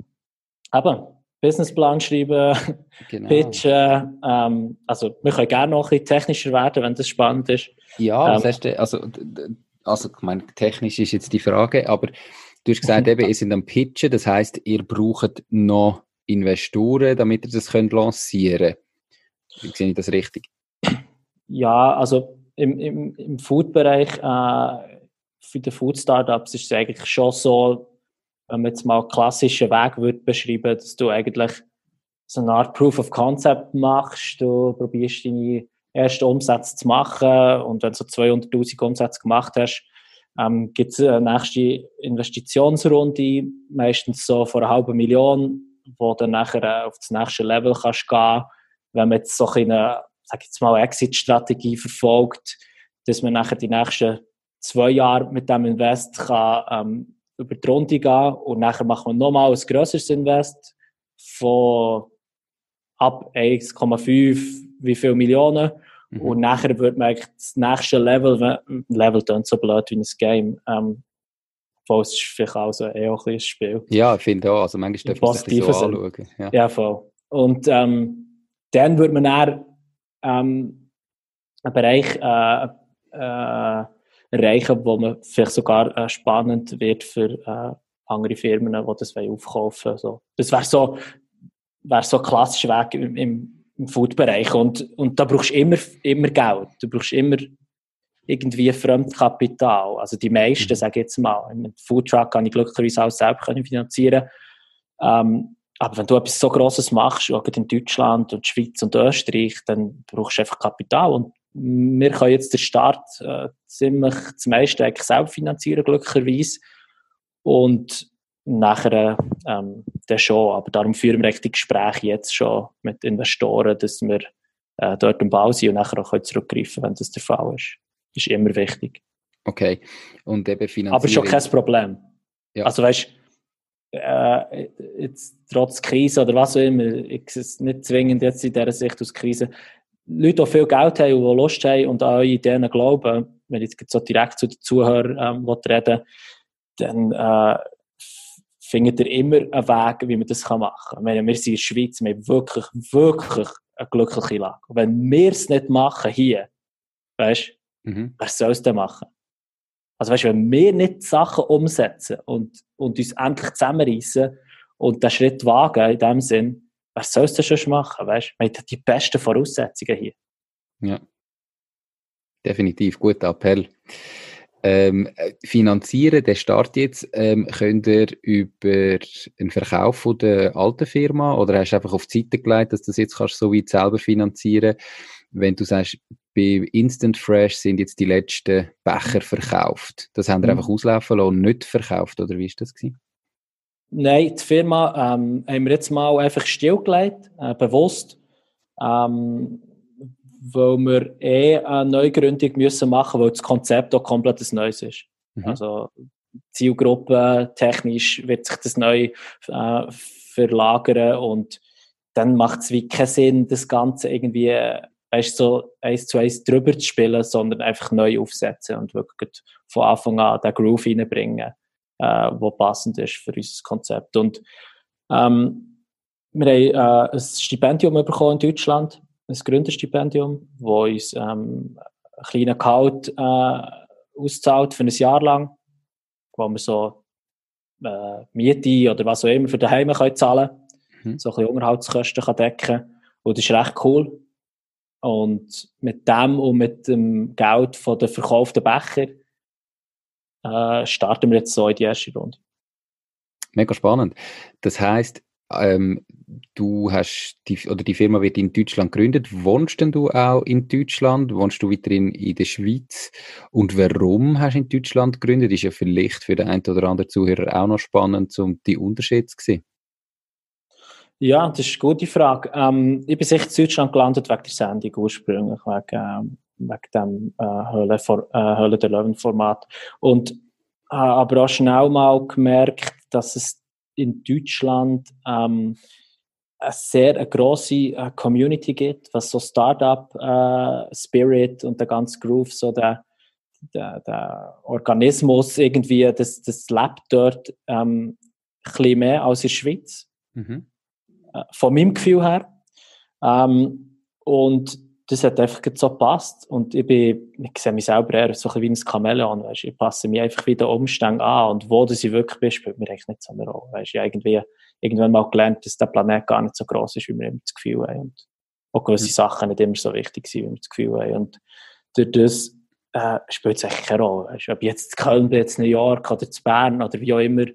eben, Businessplan schreiben, <laughs> genau. pitchen, ähm, also wir können gerne noch ein bisschen technischer werden, wenn das spannend ist. Ja, ähm, das heißt, also, also ich meine, technisch ist jetzt die Frage, aber du hast gesagt, <laughs> eben, ihr seid am Pitchen, das heißt, ihr braucht noch Investoren, damit ihr das könnt lancieren könnt. Wie sehe ich das richtig? Ja, also im, im, im Food-Bereich äh, für die Food-Startups ist es eigentlich schon so, wenn man jetzt mal einen klassischen Weg würde beschreiben, dass du eigentlich so eine Art Proof of Concept machst, du probierst deine ersten Umsätze zu machen und wenn du so 200'000 Umsätze gemacht hast, ähm, gibt es eine nächste Investitionsrunde, meistens so vor einer halben Million, wo du nachher äh, auf das nächste Level kannst gehen, wenn man jetzt so eine, sag jetzt mal, Exit-Strategie verfolgt, dass man nachher die nächsten zwei Jahre mit dem Invest kann, ähm, über die Runde gehen und nachher macht man nochmal ein grösseres Invest von ab 1,5 wie viele Millionen mhm. und nachher wird man eigentlich das nächste Level, Level dann so blöd wie ein Game, ähm, Voll, es ist vielleicht auch so eher auch ein Spiel. Ja, ich finde auch. Also manchmal darf man sich das so anschauen. Ja. ja, voll. Und ähm, dann würde man dann ähm, einen Bereich äh, äh, erreichen, wo man vielleicht sogar äh, spannend wird für äh, andere Firmen, die das aufkaufen wollen. So. Das wäre so, wär so ein klassischer Weg im, im, im Food-Bereich. Und, und da brauchst du immer, immer Geld. Du brauchst immer irgendwie Fremdkapital. Also die meisten, mhm. sage ich jetzt mal, im Foodtruck kann ich glücklicherweise auch selbst finanzieren. Ähm, aber wenn du etwas so Grosses machst, auch in Deutschland und Schweiz und Österreich, dann brauchst du einfach Kapital. Und wir können jetzt den Start äh, ziemlich das meiste eigentlich selbst finanzieren, glücklicherweise. Und nachher ähm, dann schon. Aber darum führen wir die Gespräche jetzt schon mit Investoren, dass wir äh, dort im Bau sind und nachher auch zurückgreifen können, wenn das der Fall ist ist immer wichtig. Okay. Und eben Finanzierung. Aber schon kein Problem. Ja. Also weißt äh, jetzt trotz Krise oder was auch immer, ist es nicht zwingend jetzt in dieser Sicht aus Krise. Leute, die viel Geld haben und die Lust haben und an eure Ideen glauben, wenn ich jetzt so direkt zu den Zuhörern ähm, reden dann äh, findet ihr immer einen Weg, wie man das machen kann. Meine, wir sind in der Schweiz, wir haben wirklich, wirklich eine glückliche Lage. Und wenn wir es nicht machen hier, weißt Mhm. Wer soll es denn machen? Also weißt, wenn wir nicht Sachen umsetzen und, und uns endlich zusammenreißen und den Schritt wagen, in dem Sinn, wer soll es denn schon machen? Weißt? Wir haben die besten Voraussetzungen hier. Ja. Definitiv, guter Appell. Ähm, finanzieren, der Start jetzt, ähm, könnt ihr über einen Verkauf von der alten Firma oder hast du einfach auf die Seite gelegt, dass du das jetzt kannst so weit selber finanzieren wenn du sagst, bei Instant Fresh sind jetzt die letzten Becher verkauft. Das haben wir mhm. einfach auslaufen lassen und nicht verkauft, oder wie ist das gewesen? Nein, die Firma ähm, haben wir jetzt mal einfach stillgelegt, äh, bewusst, ähm, weil wir eh eine Neugründung müssen machen, weil das Konzept auch komplett ein neues ist. Mhm. Also Zielgruppe technisch wird sich das neu äh, verlagern und dann macht es wie keinen Sinn, das Ganze irgendwie weißt, so eins zu eins drüber zu spielen, sondern einfach neu aufsetzen und wirklich von Anfang an den Groove reinbringen, äh, wo passend ist für unser Konzept. Und ähm, wir haben äh, ein Stipendium bekommen in Deutschland, ein Gründerstipendium, wo uns ähm, einen kleinen Gehalt äh, ausgezahlt für ein Jahr lang, wo wir so äh, Miete oder was auch immer für daheim können zahlen mhm. so ein bisschen Unterhaltskosten kann decken und das ist recht cool. Und mit dem und mit dem Geld von den verkauften Becher äh, starten wir jetzt so in die erste Runde. Mega spannend. Das heißt, ähm, du hast die, oder die Firma wird in Deutschland gegründet. Wohnst denn du auch in Deutschland? Wohnst du weiterhin in der Schweiz? Und warum hast du in Deutschland gegründet? Ist ja vielleicht für den einen oder anderen Zuhörer auch noch spannend, um die Unterschiede zu sehen. Ja, das ist eine gute Frage. Ähm, ich bin sicher in Deutschland gelandet wegen der Sendung ursprünglich, wegen, ähm, wegen dem äh, Höhle, for, äh, Höhle der Löwen-Format. Und äh, aber auch schnell mal gemerkt, dass es in Deutschland ähm, eine sehr eine grosse äh, Community gibt, was so Startup-Spirit äh, und der ganze Groove, so der, der, der Organismus irgendwie, das, das lebt dort ähm, ein bisschen mehr als in der Schweiz. Mhm. Von meinem Gefühl her. Ähm, und das hat einfach so gepasst. Und ich bin, ich sehe mich selber eher so ein wie ein Chamäleon, weißt Ich passe mich einfach wieder Umständen an. Und wo das ich wirklich bin, spielt mir eigentlich nicht so eine Rolle. Weißt Ich habe irgendwie, irgendwann mal gelernt, dass der Planet gar nicht so groß ist, wie wir immer das Gefühl haben. Und auch gewisse mhm. Sachen nicht immer so wichtig sind, wie wir das Gefühl haben. Und durch das, äh, spielt es eigentlich keine Rolle. Weißt Ob jetzt in Köln bin, jetzt New York oder zu Bern oder wie auch immer.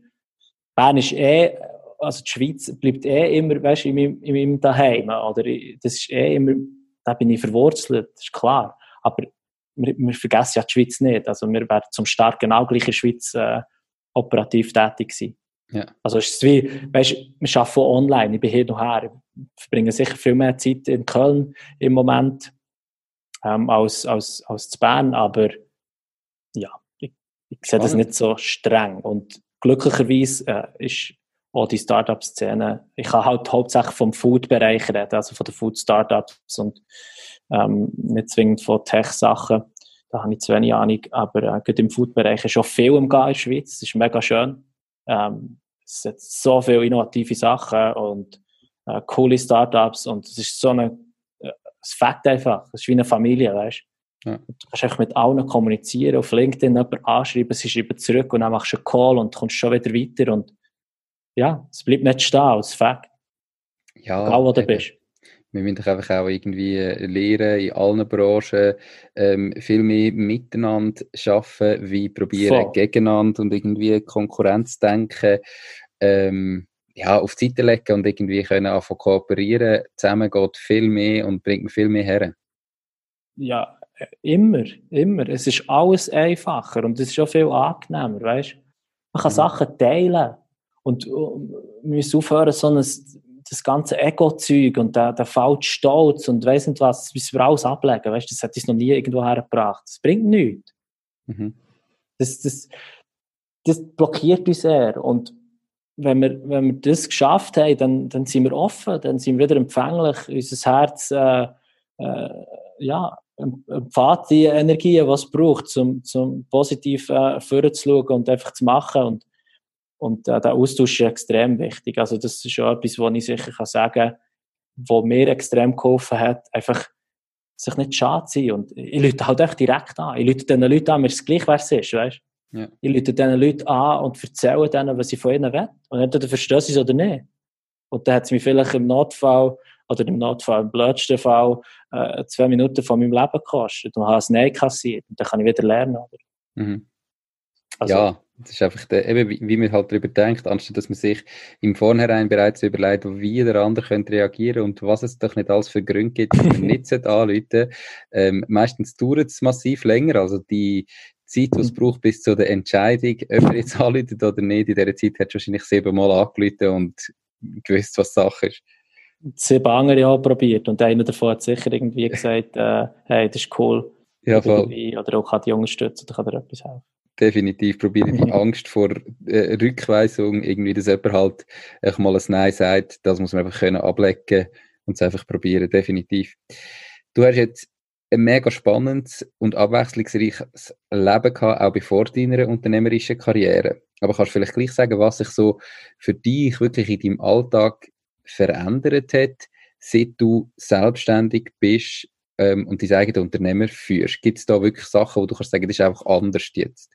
Bern ist eh, also die Schweiz bleibt eh immer, weißt in meinem, in meinem Daheim. Oder das ist eh immer, da bin ich verwurzelt, das ist klar. Aber wir, wir vergessen ja die Schweiz nicht. Also wir werden zum Start genau gleich in der Schweiz äh, operativ tätig sein. Ja. Also es ist wie, weißt, wir arbeiten online, ich bin hier und her, ich verbringe sicher viel mehr Zeit in Köln im Moment ähm, als, als, als zu Bern, aber ja, ich, ich sehe das nicht so streng und glücklicherweise äh, ist auch die Startup-Szene. Ich kann halt hauptsächlich vom Food-Bereich reden, also von den Food-Startups und ähm, nicht zwingend von Tech-Sachen. Da habe ich zu wenig Ahnung, aber äh, gerade im Food-Bereich ist schon viel im Gehen in der Schweiz. Das ist mega schön. Ähm, es hat so viele innovative Sachen und äh, coole Startups und es ist so eine, äh, es fängt einfach. Es ist wie eine Familie, weißt ja. Du kannst einfach mit allen kommunizieren, auf LinkedIn jemanden anschreiben, sie schreiben zurück und dann machst du einen Call und kommst schon wieder weiter und ja, es bleibt nicht stehen als Fakt. Ja, Egal, wo du bist. Wir müssen doch einfach auch irgendwie lernen, in allen Branchen ähm, viel mehr miteinander arbeiten, wie probieren Voll. gegeneinander und irgendwie Konkurrenz denken, ähm, ja, auf die Seite legen und irgendwie können anfangen kooperieren. Zusammen geht viel mehr und bringt viel mehr her. Ja, immer, immer. Es ist alles einfacher und es ist auch viel angenehmer, weißt Man kann mhm. Sachen teilen. Und äh, wir müssen aufhören, so ein, das ganze Ego-Zeug und der, der falsche Stolz und weiss nicht was, das müssen wir alles ablegen. Weißt, das hat uns noch nie irgendwo hergebracht. Das bringt nichts. Mhm. Das, das, das blockiert uns sehr. Und wenn wir, wenn wir das geschafft haben, dann, dann sind wir offen, dann sind wir wieder empfänglich, unser Herz äh, äh, ja, empfahrt die Energie, die es braucht, um zum positiv äh, vorzuschauen und einfach zu machen. Und und äh, der Austausch ist extrem wichtig. Also das ist schon etwas, was ich sicher kann sagen kann, was mir extrem geholfen hat, einfach sich nicht schade zu sein. Und ich lüte halt echt direkt an. Ich lüte diesen Leuten an, mir ist gleich, wer es ist, weißt ja. Ich lüte diesen Leuten an und erzähle denen, was ich von ihnen will. Und entweder verstehen sie es oder nicht. Und dann hat es mich vielleicht im Notfall, oder im Notfall, im blödsten Fall, äh, zwei Minuten von meinem Leben gekostet und habe es Nein kassiert. Und dann kann ich wieder lernen, oder? Mhm. Also, ja, das ist einfach der, eben, wie, wie man halt darüber denkt, anstatt dass man sich im Vornherein bereits überlegt, wie der andere könnte reagieren und was es doch nicht alles für Gründe gibt, die man nicht <laughs> anrufen ähm, Meistens dauert es massiv länger, also die Zeit, die es mhm. braucht bis zu der Entscheidung, ob er jetzt <laughs> anruft oder nicht, in dieser Zeit hat es wahrscheinlich siebenmal angerufen und gewusst, was Sache ist. Sieben andere auch probiert und einer davon hat sicher irgendwie gesagt, äh, hey, das ist cool. Ja, voll. Oder auch kann die unterstützen oder kann dir etwas helfen definitiv probieren, die Angst vor äh, Rückweisung, irgendwie, dass jemand halt einfach mal ein Nein sagt, das muss man einfach können ablecken und es einfach probieren, definitiv. Du hast jetzt ein mega spannendes und abwechslungsreiches Leben gehabt, auch bevor deiner unternehmerischen Karriere. Aber kannst du vielleicht gleich sagen, was sich so für dich wirklich in deinem Alltag verändert hat, seit du selbstständig bist ähm, und dein eigenes Unternehmen führst, gibt es da wirklich Sachen, wo du kannst sagen, das ist einfach anders jetzt?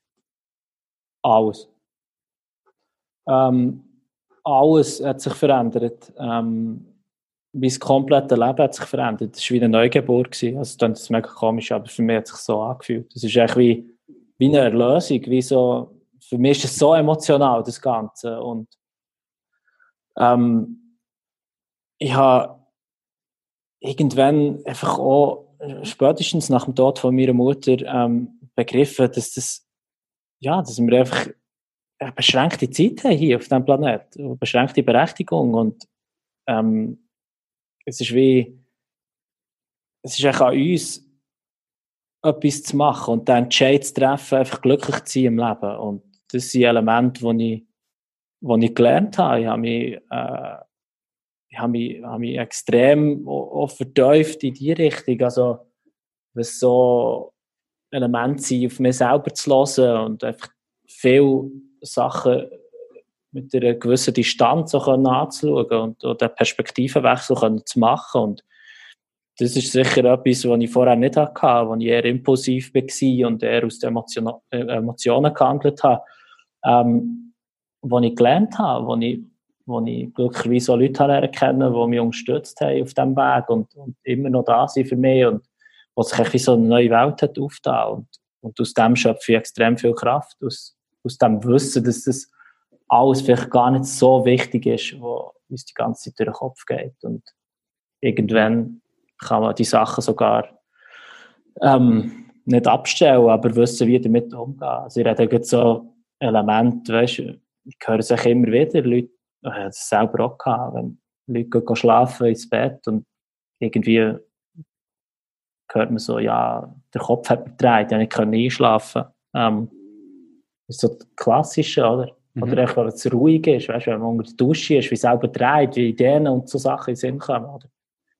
Alles. Ähm, alles hat sich verändert. Ähm, mein komplettes Leben hat sich verändert. Das war wie eine Neugeburt. Gewesen. Also, das ist mega komisch, aber für mich hat es sich so angefühlt. Das ist eigentlich wie, wie eine Erlösung. Wie so, für mich ist es so emotional, das Ganze. Und ähm, ich habe irgendwann einfach auch spätestens nach dem Tod von meiner Mutter ähm, begriffen, dass das ja, dass wir einfach eine beschränkte Zeit haben hier auf diesem Planeten, eine beschränkte Berechtigung und ähm, es ist wie es ist eigentlich an uns etwas zu machen und den Entscheid zu treffen, einfach glücklich zu sein im Leben und das sind Elemente, die ich, die ich gelernt habe. Ich habe mich, äh, ich habe mich, habe mich extrem auch vertieft in die Richtung, also was so Elemente sind, auf mich selber zu hören und einfach viele Sachen mit einer gewissen Distanz auch anzuschauen und, und Perspektivenwechsel zu machen. Und das ist sicher etwas, was ich vorher nicht hatte, wo ich eher impulsiv war und eher aus den Emotionen, äh, Emotionen gehandelt habe. Ähm, wo ich gelernt habe, wo ich, wo ich glücklicherweise auch Leute lernen kennen, die mich unterstützt haben auf diesem Weg und, und immer noch da sind für mich und wo sich wie so eine neue Welt hat aufgetan. Und, und aus dem schöpfe ich extrem viel Kraft, aus, aus dem Wissen, dass das alles vielleicht gar nicht so wichtig ist, wo uns die ganze Zeit durch den Kopf geht. Und irgendwann kann man die Sachen sogar ähm, nicht abstellen, aber wissen, wie damit umgehen. Also ich rede so Elemente, weißt ich höre es immer wieder, Leute, ich habe das selber auch gehabt, wenn Leute gehen schlafen ins Bett und irgendwie hört man so, ja, der Kopf hat gedreht, ja, ich kann einschlafen. Ähm, das ist so das Klassische, oder? Mhm. Oder auch, weil es ruhig ist, weißt du, wenn man unter der Dusche ist, wie es selber dreht, wie Ideen und so Sachen in den Sinn kommen, oder?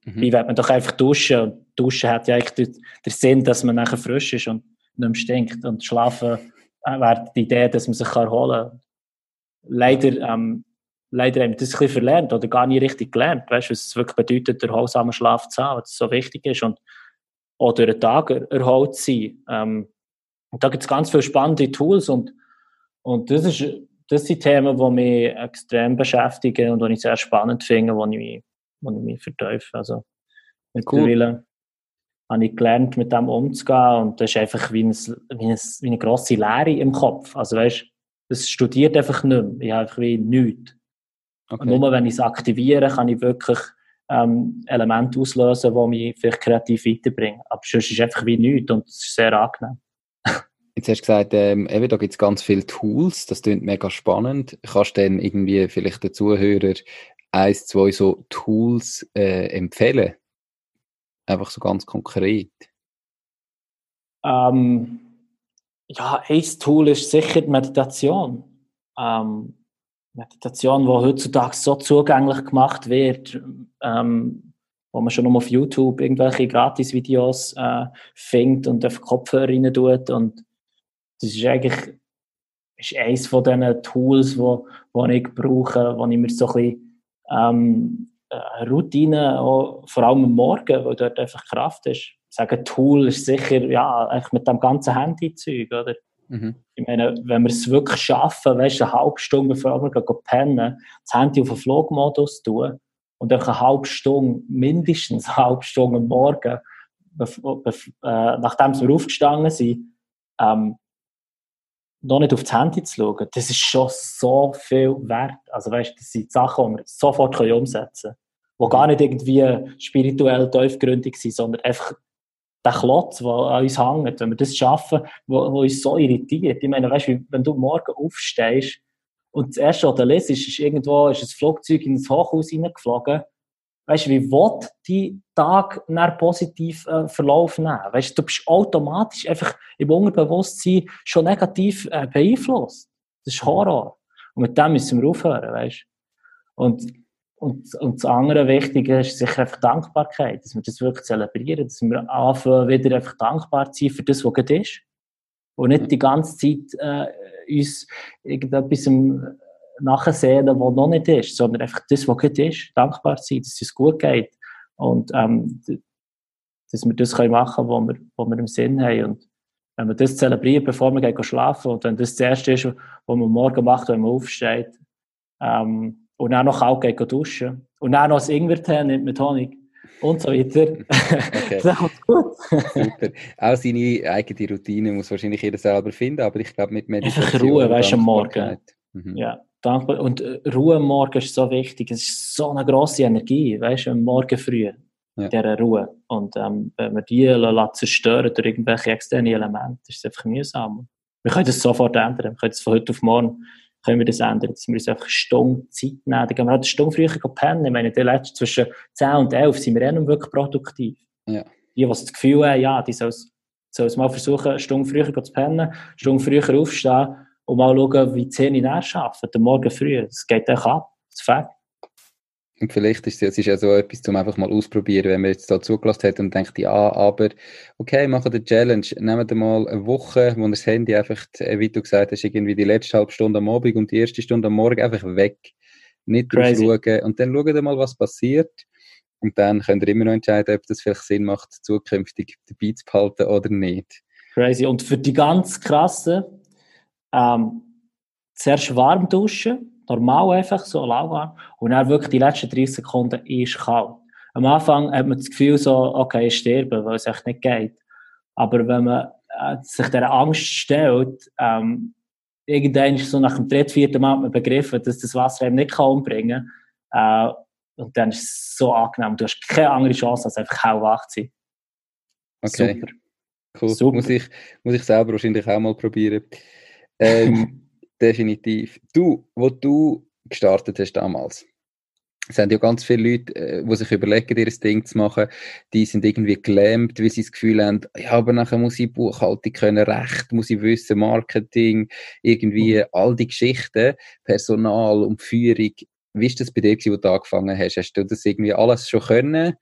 Mhm. Wie wird man doch einfach duschen und Duschen hat ja eigentlich den, den Sinn, dass man nachher frisch ist und nicht mehr stinkt und schlafen äh, wäre die Idee, dass man sich erholen kann. Leider, ähm, leider haben wir das ein bisschen verlernt oder gar nicht richtig gelernt, weißt du, was es wirklich bedeutet, erholsamen Schlaf zu haben, was so wichtig ist und durch den Tag erholt sein. Ähm, da gibt es ganz viele spannende Tools und, und das, ist, das sind Themen, die mich extrem beschäftigen und die ich sehr spannend finde, wo ich mich, wo ich mich vertiefe. Also mittlerweile cool. habe ich gelernt, mit dem umzugehen und das ist einfach wie, ein, wie, ein, wie eine grosse Leere im Kopf. Also weißt, das studiert einfach nicht mehr. Ich habe einfach wie nichts. Okay. Und nur wenn ich es aktiviere, kann ich wirklich ähm, Elemente auslösen, die mich vielleicht kreativ weiterbringen. Aber sonst ist es einfach wie nichts und es ist sehr angenehm. Jetzt hast du gesagt, ähm, eben, da gibt es ganz viele Tools, das klingt mega spannend. Kannst du dann irgendwie vielleicht den Zuhörern eins, zwei so Tools äh, empfehlen? Einfach so ganz konkret. Ähm, ja, ein Tool ist sicher die Meditation. Ähm, Meditation, die heutzutage so zugänglich gemacht wird, ähm, wo man schon nur auf YouTube irgendwelche Gratis-Videos äh, findet und auf Kopfhörer rein tut. Und das ist eigentlich ist eines von diesen Tools, wo, wo ich brauche, wo ich mir so ein bisschen ähm, äh, Routine, auch, vor allem am Morgen, weil dort einfach Kraft ist. Ich sage, Tool ist sicher, ja, mit dem ganzen Handy-Zeug, oder? Mhm. Ich meine, wenn wir es wirklich schaffen, weißt du, eine halbe Stunde bevor wir gehen pennen, das Handy auf den Flugmodus tun und einfach eine halbe Stunde, mindestens eine halbe Stunde am Morgen, äh, nachdem wir aufgestanden sind, ähm, noch nicht auf das Handy zu schauen, das ist schon so viel wert. Also weißt, das sind Sachen, die wir sofort können umsetzen können, die gar nicht irgendwie spirituell tiefgründig sind, sondern einfach der Klotz, der an uns hängt, wenn wir das schaffen, wo, uns so irritiert. Ich meine, weißt, wenn du morgen aufstehst und das erste, was du liest, ist irgendwo ist ein Flugzeug ins Hochhaus hineingeflogen, weißt du, wie will die Tag nach positiv äh, Verlauf nehmen? Weißt du, du bist automatisch einfach im Unterbewusstsein schon negativ äh, beeinflusst. Das ist Horror. Und mit dem müssen wir aufhören, weißt du? Und, und das andere Wichtige ist sicher einfach Dankbarkeit, dass wir das wirklich zelebrieren, dass wir anfangen, wieder einfach dankbar zu sein für das, was gerade ist. Und nicht die ganze Zeit äh, uns irgendetwas nachsehen, was noch nicht ist, sondern einfach das, was gerade ist, dankbar sein, dass es gut geht. Und ähm, dass wir das können machen können, was wir, was wir im Sinn haben. Und wenn wir das zelebrieren, bevor wir gehen schlafen, und wenn das das Erste ist, was man morgen macht, wenn man aufsteht, ähm, und dann noch kalt geht duschen, und dann noch das Ingwertee nimmt mit Honig, und so weiter. <laughs> <laughs> Okay. das gut. Super. Auch seine eigene Routine muss wahrscheinlich jeder selber finden, aber ich glaube mit Meditation... Einfach Ruhe, weißt du, am Morgen. Mhm. Ja, dankbar. Und äh, Ruhe am Morgen ist so wichtig. Es ist so eine grosse Energie, weißt du, am Morgen früh. Ja. Dieser Ruhe. Und ähm, wenn wir die zerstören durch irgendwelche externen Elemente, ist es einfach mühsam. Wir können das sofort ändern. Wir können das von heute auf morgen können wir das ändern, dass wir uns einfach eine Stunde Zeit nehmen. Dann gehen wir halt eine Stunde früher pennen. Ich meine, letzten zwischen 10 und 11 sind wir eh noch wirklich produktiv. Ja. Die, die das Gefühl haben, ja, die sollen es mal versuchen, eine Stunde früher zu pennen, eine Stunde früher aufstehen und mal schauen, wie die Zähne näher arbeiten, den Morgen früh. Das geht auch ab. Das ist Fakt. Und vielleicht ist es ja so etwas, zum einfach mal ausprobieren, wenn man jetzt da zugelassen hat und denkt, ja, aber okay, machen den Challenge, nehmt mal eine Woche, wo das Handy einfach, äh, wie du gesagt hast, irgendwie die letzte halbe Stunde am Abend und die erste Stunde am Morgen einfach weg. Nicht drauf schauen und dann schaut mal, was passiert. Und dann könnt ihr immer noch entscheiden, ob das vielleicht Sinn macht, zukünftig dabei zu behalten oder nicht. Crazy. Und für die ganz krassen, ähm, zuerst warm duschen, normal einfach, so lauwarm. Und dann wirklich die letzten 30 Sekunden ist kalt. Am Anfang hat man das Gefühl so, okay, ich sterbe, weil es echt nicht geht. Aber wenn man äh, sich dieser Angst stellt, ähm, irgendwann ist so nach dem dritten, vierten Mal man begriffen, dass das Wasser eben nicht kann umbringen kann. Äh, und dann ist es so angenehm. Du hast keine andere Chance, als einfach hellwach zu sein. Okay. Super. Cool. Super. Muss, ich, muss ich selber wahrscheinlich auch mal probieren. Ähm, <laughs> definitiv. Du, wo du gestartet hast damals, es sind ja ganz viele Leute, äh, die sich überlegen, ihr Ding zu machen, die sind irgendwie gelähmt, weil sie das Gefühl haben, ja, aber nachher muss ich Buchhaltung können, Recht, muss ich wissen, Marketing, irgendwie mhm. all die Geschichten, Personal und Führung. Wie ist das bei dir, wo du angefangen hast? Hast du das irgendwie alles schon können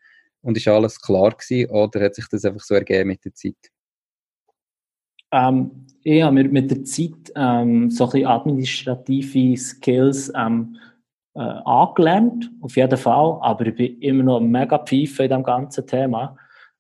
und ist alles klar gewesen oder hat sich das einfach so ergeben mit der Zeit? Ähm, ich habe mir mit der Zeit ähm, so ein bisschen administrative Skills ähm, äh, angelernt, auf jeden Fall, aber ich bin immer noch mega pfeife in diesem ganzen Thema.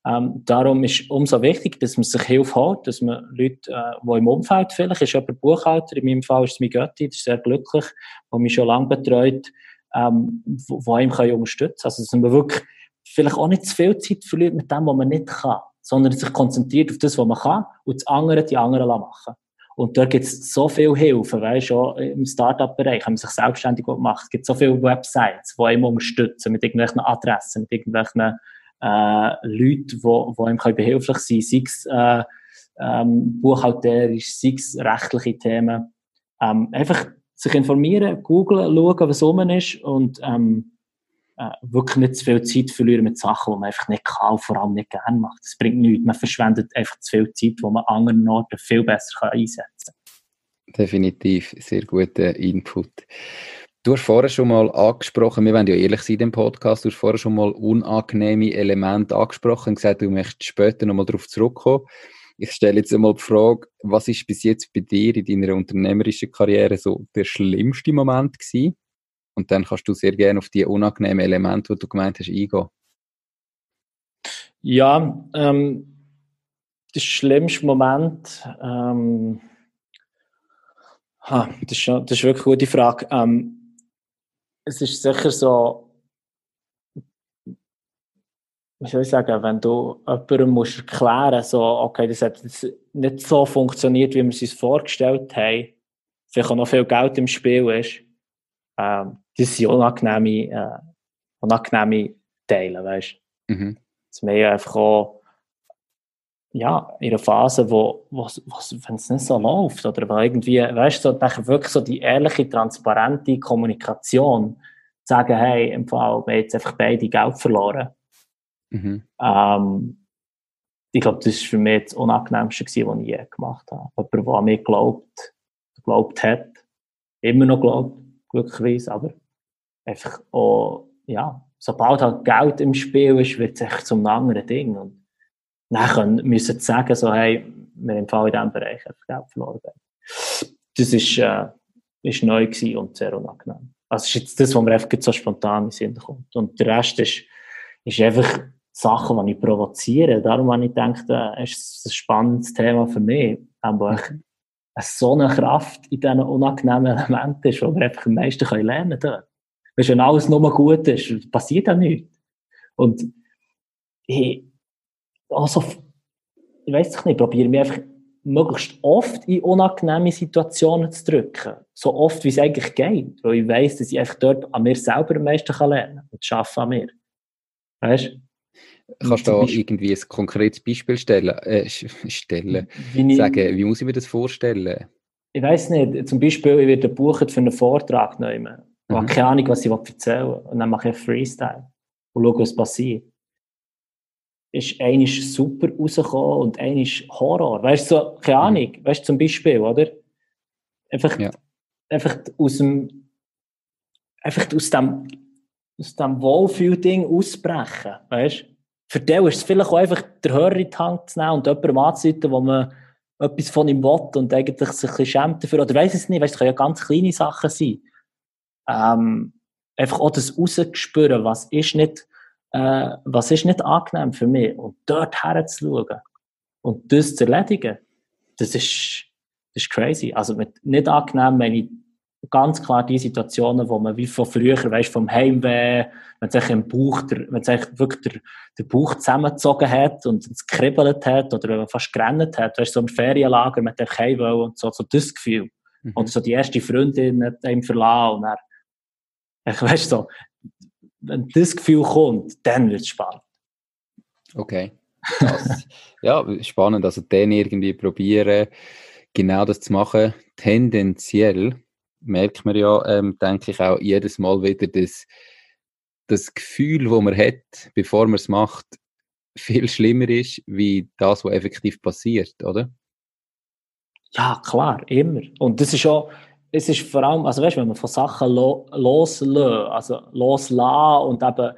Ähm, darum ist es umso wichtig, dass man sich Hilfe hat, dass man Leute, äh, die im Umfeld vielleicht ist, jemand Buchhalter, in meinem Fall ist es mein Götti, das ist sehr glücklich, der mich schon lange betreut, ähm, wo, wo ihm kann unterstützen kann. Also, dass man wirklich vielleicht auch nicht zu viel Zeit verliert mit dem, was man nicht kann sondern sich konzentriert auf das, was man kann und das andere die anderen machen Und da gibt es so viel Hilfe, weißt du, im Startup-Bereich, wenn man sich selbstständig macht. Es gibt so viele Websites, die einem unterstützen, mit irgendwelchen Adressen, mit irgendwelchen äh, Leuten, die, die einem behilflich sein können, sei es äh, ähm, buchhalterisch, sei es rechtliche Themen. Ähm, einfach sich informieren, googeln, schauen, was rum ist und ähm, äh, wirklich nicht zu viel Zeit verlieren mit Sachen, die man einfach nicht kann und vor allem nicht gerne macht. Das bringt nichts. Man verschwendet einfach zu viel Zeit, die man an anderen Orten viel besser kann einsetzen kann. Definitiv, sehr guter Input. Du hast vorher schon mal angesprochen, wir wollen ja ehrlich sein im Podcast, du hast vorher schon mal unangenehme Elemente angesprochen und gesagt, du möchtest später nochmal darauf zurückkommen. Ich stelle jetzt einmal die Frage, was ist bis jetzt bei dir in deiner unternehmerischen Karriere so der schlimmste Moment gewesen? Und dann kannst du sehr gerne auf die unangenehmen Elemente, die du gemeint hast, eingehen. Ja, ähm, der schlimmste Moment, ähm, ha, das, ist das ist wirklich eine gute Frage. Ähm, es ist sicher so, wie soll ich sagen, wenn du jemandem musst erklären so, okay, das hat nicht so funktioniert, wie wir es uns vorgestellt haben, vielleicht auch noch viel Geld im Spiel ist, ähm, das sind unangenehme, äh, unangenehme Teile, weißt du. Mhm. Dass wir einfach auch, ja, in einer Phase, wo, wo, wo wenn es nicht so läuft, oder wo irgendwie, weißt du, so, wirklich so die ehrliche, transparente Kommunikation, sagen, hey, im Fall, wir haben jetzt einfach beide Geld verloren. Mhm. Ähm, ich glaube, das war für mich das Unangenehmste, was ich je gemacht habe. Jemand, der an mich glaubt, glaubt hat, immer noch glaubt, glücklicherweise, aber einfach auch, ja, sobald halt Geld im Spiel ist, wird es echt zum anderen Ding. Und dann müssen sie sagen, so, hey, wir im in diesem Bereich einfach Geld verloren. Das ist, äh, ist neu und sehr unangenehm. Also, ist jetzt das, was mir einfach so spontan in den Sinn kommt. Und der Rest ist, ist einfach Sachen, die ich provoziere. Darum habe ich gedacht, das ist ein spannendes Thema für mich, wo ich so eine Kraft in diesen unangenehmen Elementen ist, wo wir einfach am meisten lernen können. Weißt, wenn alles nur gut ist, passiert auch nichts. Und ich, also, ich weiß nicht, probiere mich einfach möglichst oft in unangenehme Situationen zu drücken. So oft, wie es eigentlich geht. Weil ich weiss, dass ich einfach dort an mir selber am meisten lernen kann und schaffe an mir. Weißt Kannst du da irgendwie ein konkretes Beispiel stellen? Äh, stellen. Wie Sagen, wie muss ich mir das vorstellen? Ich weiß nicht. Zum Beispiel, ich werde buchen für einen Vortrag nehmen. Ich mhm. habe keine Ahnung, was ich erzählen will. Und dann mache ich Freestyle und schaue, was passiert ist einisch super rausgekommen und einisch Horror. Weißt du, so, keine mhm. Ahnung, mhm. weißt du, zum Beispiel, oder? Einfach, ja. einfach aus dem, einfach aus dem, aus dem Wohlfühl-Ding ausbrechen, weißt du? Für den ist es vielleicht auch einfach der Hörer in die Hand zu nehmen und jemandem anzuleiten, wo man etwas von ihm will und eigentlich sich ein bisschen schämt dafür, oder weiß es nicht, weißt es können ja ganz kleine Sachen sein. Ähm, einfach auch das rausgespüren, was ist nicht, äh, was ist nicht angenehm für mich und dort herzuschauen und das zu erledigen, das ist, das ist crazy. Also mit nicht angenehm meine ich ganz klar die Situationen, wo man wie von früher, weißt, vom Heimweh, wenn sich im Bauch, der, wenn sich wirklich der, der Bauch zusammengezogen hat und es kribbelt hat oder wenn man fast gerannt hat, weißt, so im Ferienlager mit dem Heimweh und so, so das Gefühl. Mhm. Oder so die erste Freundin hat einem verlassen und dann, ich weißt so, wenn das Gefühl kommt, dann wird es spannend. Okay. Das, <laughs> ja, spannend. Also dann irgendwie probieren, genau das zu machen. Tendenziell merkt man ja, ähm, denke ich, auch jedes Mal wieder, dass das Gefühl, das man hat, bevor man es macht, viel schlimmer ist, wie das, was effektiv passiert, oder? Ja, klar, immer. Und das ist auch, es ist vor allem, also weißt, wenn man von Sachen lo loslassen, also loslassen und eben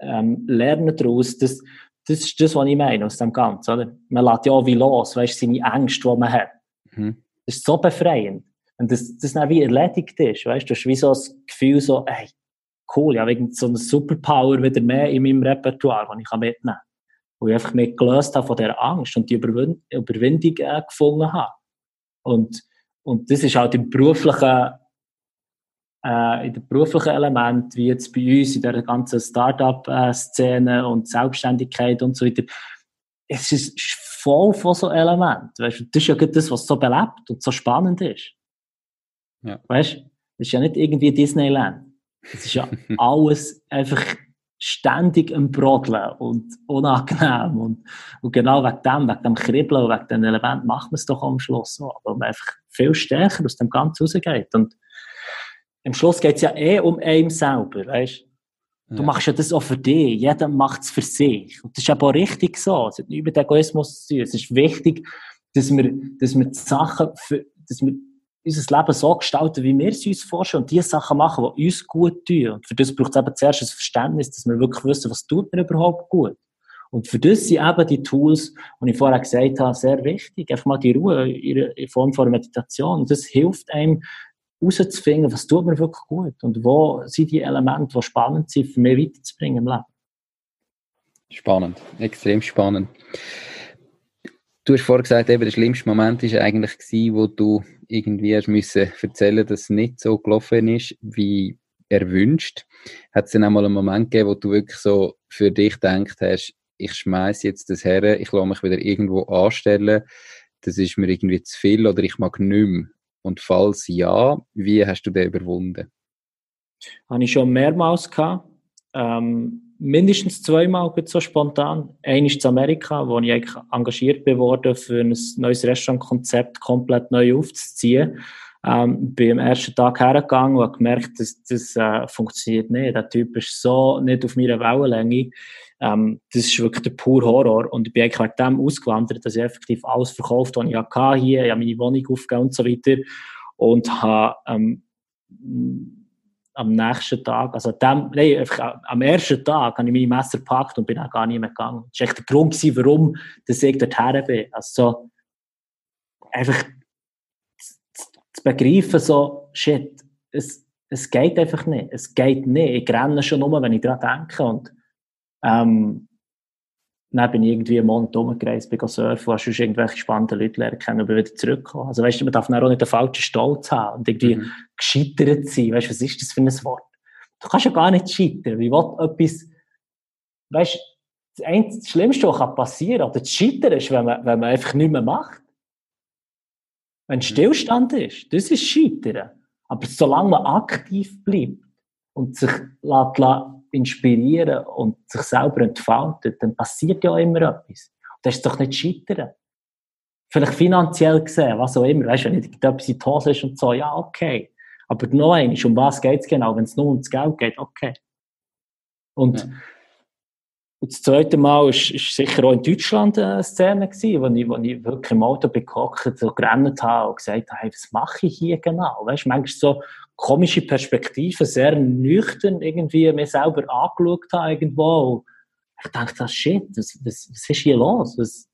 ähm, lernen daraus, das, das ist das, was ich meine aus dem Ganzen. Oder? Man lässt ja auch wie los, weißt, seine Ängste, die man hat. Mhm. Das ist so befreiend. Und das, das dann wie erledigt ist, weißt du, hast wie so das Gefühl so, ey, cool, ja, wegen so einer Superpower wieder mehr in meinem Repertoire, das ich mitnehmen kann. Wo ich einfach mehr gelöst habe von dieser Angst und die Überwind Überwindung äh, gefunden habe. Und und das ist halt im beruflichen, äh, in dem beruflichen Element, wie jetzt bei uns in der ganzen Start-up-Szene und Selbstständigkeit und so weiter. Es ist voll von so Elementen. Weißt du, das ist ja das, was so belebt und so spannend ist. Ja. Weißt du, das ist ja nicht irgendwie Disneyland. Es ist ja <laughs> alles einfach ständig im Brodeln und unangenehm. Und, und genau wegen dem, wegen dem Kribbeln und wegen dem Element macht man es doch am Schluss so. Aber man einfach viel stärker aus dem Ganzen rausgeht. Und am Schluss geht es ja eh um einen selber, weißt Du ja. machst ja das auch für dich. Jeder macht es für sich. Und das ist aber auch richtig so. Es hat nicht über den Egoismus zu tun. Es ist wichtig, dass wir, dass wir die Sachen, für, dass wir unser Leben so gestalten, wie wir es uns vorstellen und die Sachen machen, die uns gut tun. Und für das braucht es eben zuerst ein Verständnis, dass wir wirklich wissen, was tut mir überhaupt gut. Und für das sind eben die Tools, die ich vorher gesagt habe, sehr wichtig. Einfach mal die Ruhe in Form von Meditation. Und das hilft einem, herauszufinden, was tut mir wirklich gut und wo sind die Elemente, die spannend sind, für mich weiterzubringen im Leben. Spannend, extrem spannend. Du hast vorher gesagt, eben, der schlimmste Moment war eigentlich gewesen, wo du irgendwie hast müssen erzählen, dass es nicht so gelaufen ist, wie erwünscht. Hat es dann einmal einen Moment gegeben, wo du wirklich so für dich gedacht hast, ich schmeiß jetzt das her, ich lasse mich wieder irgendwo anstellen, das ist mir irgendwie zu viel oder ich mag nicht mehr. Und falls ja, wie hast du den überwunden? Habe ich schon mehrmals gehabt. Ähm, mindestens zweimal so spontan. Einmal in Amerika, wo ich eigentlich engagiert worden, für ein neues Restaurantkonzept komplett neu aufzuziehen. Ähm, bin am ersten Tag hergegangen und habe gemerkt, dass das äh, funktioniert nicht. Der Typ ist so nicht auf meiner Wellenlänge. Ähm, das ist wirklich der pure Horror. Und ich bin eigentlich wegen dem ausgewandert, dass ich effektiv alles verkauft, was ich hatte hier. Ich habe meine Wohnung aufgegeben und so weiter. Und habe ähm, am nächsten Tag, also dem, nein, einfach am ersten Tag habe ich meine Messer gepackt und bin auch gar nicht mehr gegangen. Das war echt der Grund, gewesen, warum dass ich dorthin bin. Also so, einfach zu begreifen, so, shit, es, es geht einfach nicht. Es geht nicht. Ich renne schon nur, wenn ich daran denke. Und, ähm, dann bin ich irgendwie einen Monat rumgereist, bin surfen, hast du irgendwelche spannenden Leute lernen können, aber wieder zurückkommen. Also weißt du, man darf auch nicht den falschen Stolz haben und irgendwie mhm. gescheitert sein. Weißt du, was ist das für ein Wort? Du kannst ja gar nicht scheitern. Wie will etwas, weißt du, das, das Schlimmste, was passieren kann, oder das Scheitern ist, wenn man, wenn man einfach nichts mehr macht. Wenn mhm. Stillstand ist, das ist Scheitern. Aber solange man aktiv bleibt und sich lässt, lässt inspirieren und sich selber entfaltet, dann passiert ja immer etwas. Und das ist doch nicht Scheitern. Vielleicht finanziell gesehen, was auch immer. Weißt du, wenn nicht etwas in die Hose ist und so, ja, okay. Aber noch einmal, um was geht es genau? Wenn es nur ums Geld geht, okay. Und, ja. und das zweite Mal ist sicher auch in Deutschland eine Szene gewesen, wo ich, wo ich wirklich im Auto bekocht, so gerannt habe und gesagt habe, hey, was mache ich hier genau? Weißt du, manchmal so, komische Perspektive, sehr nüchtern irgendwie mir selber angeschaut habe irgendwo. Und ich dachte, shit, was, was, was ist hier los? Was,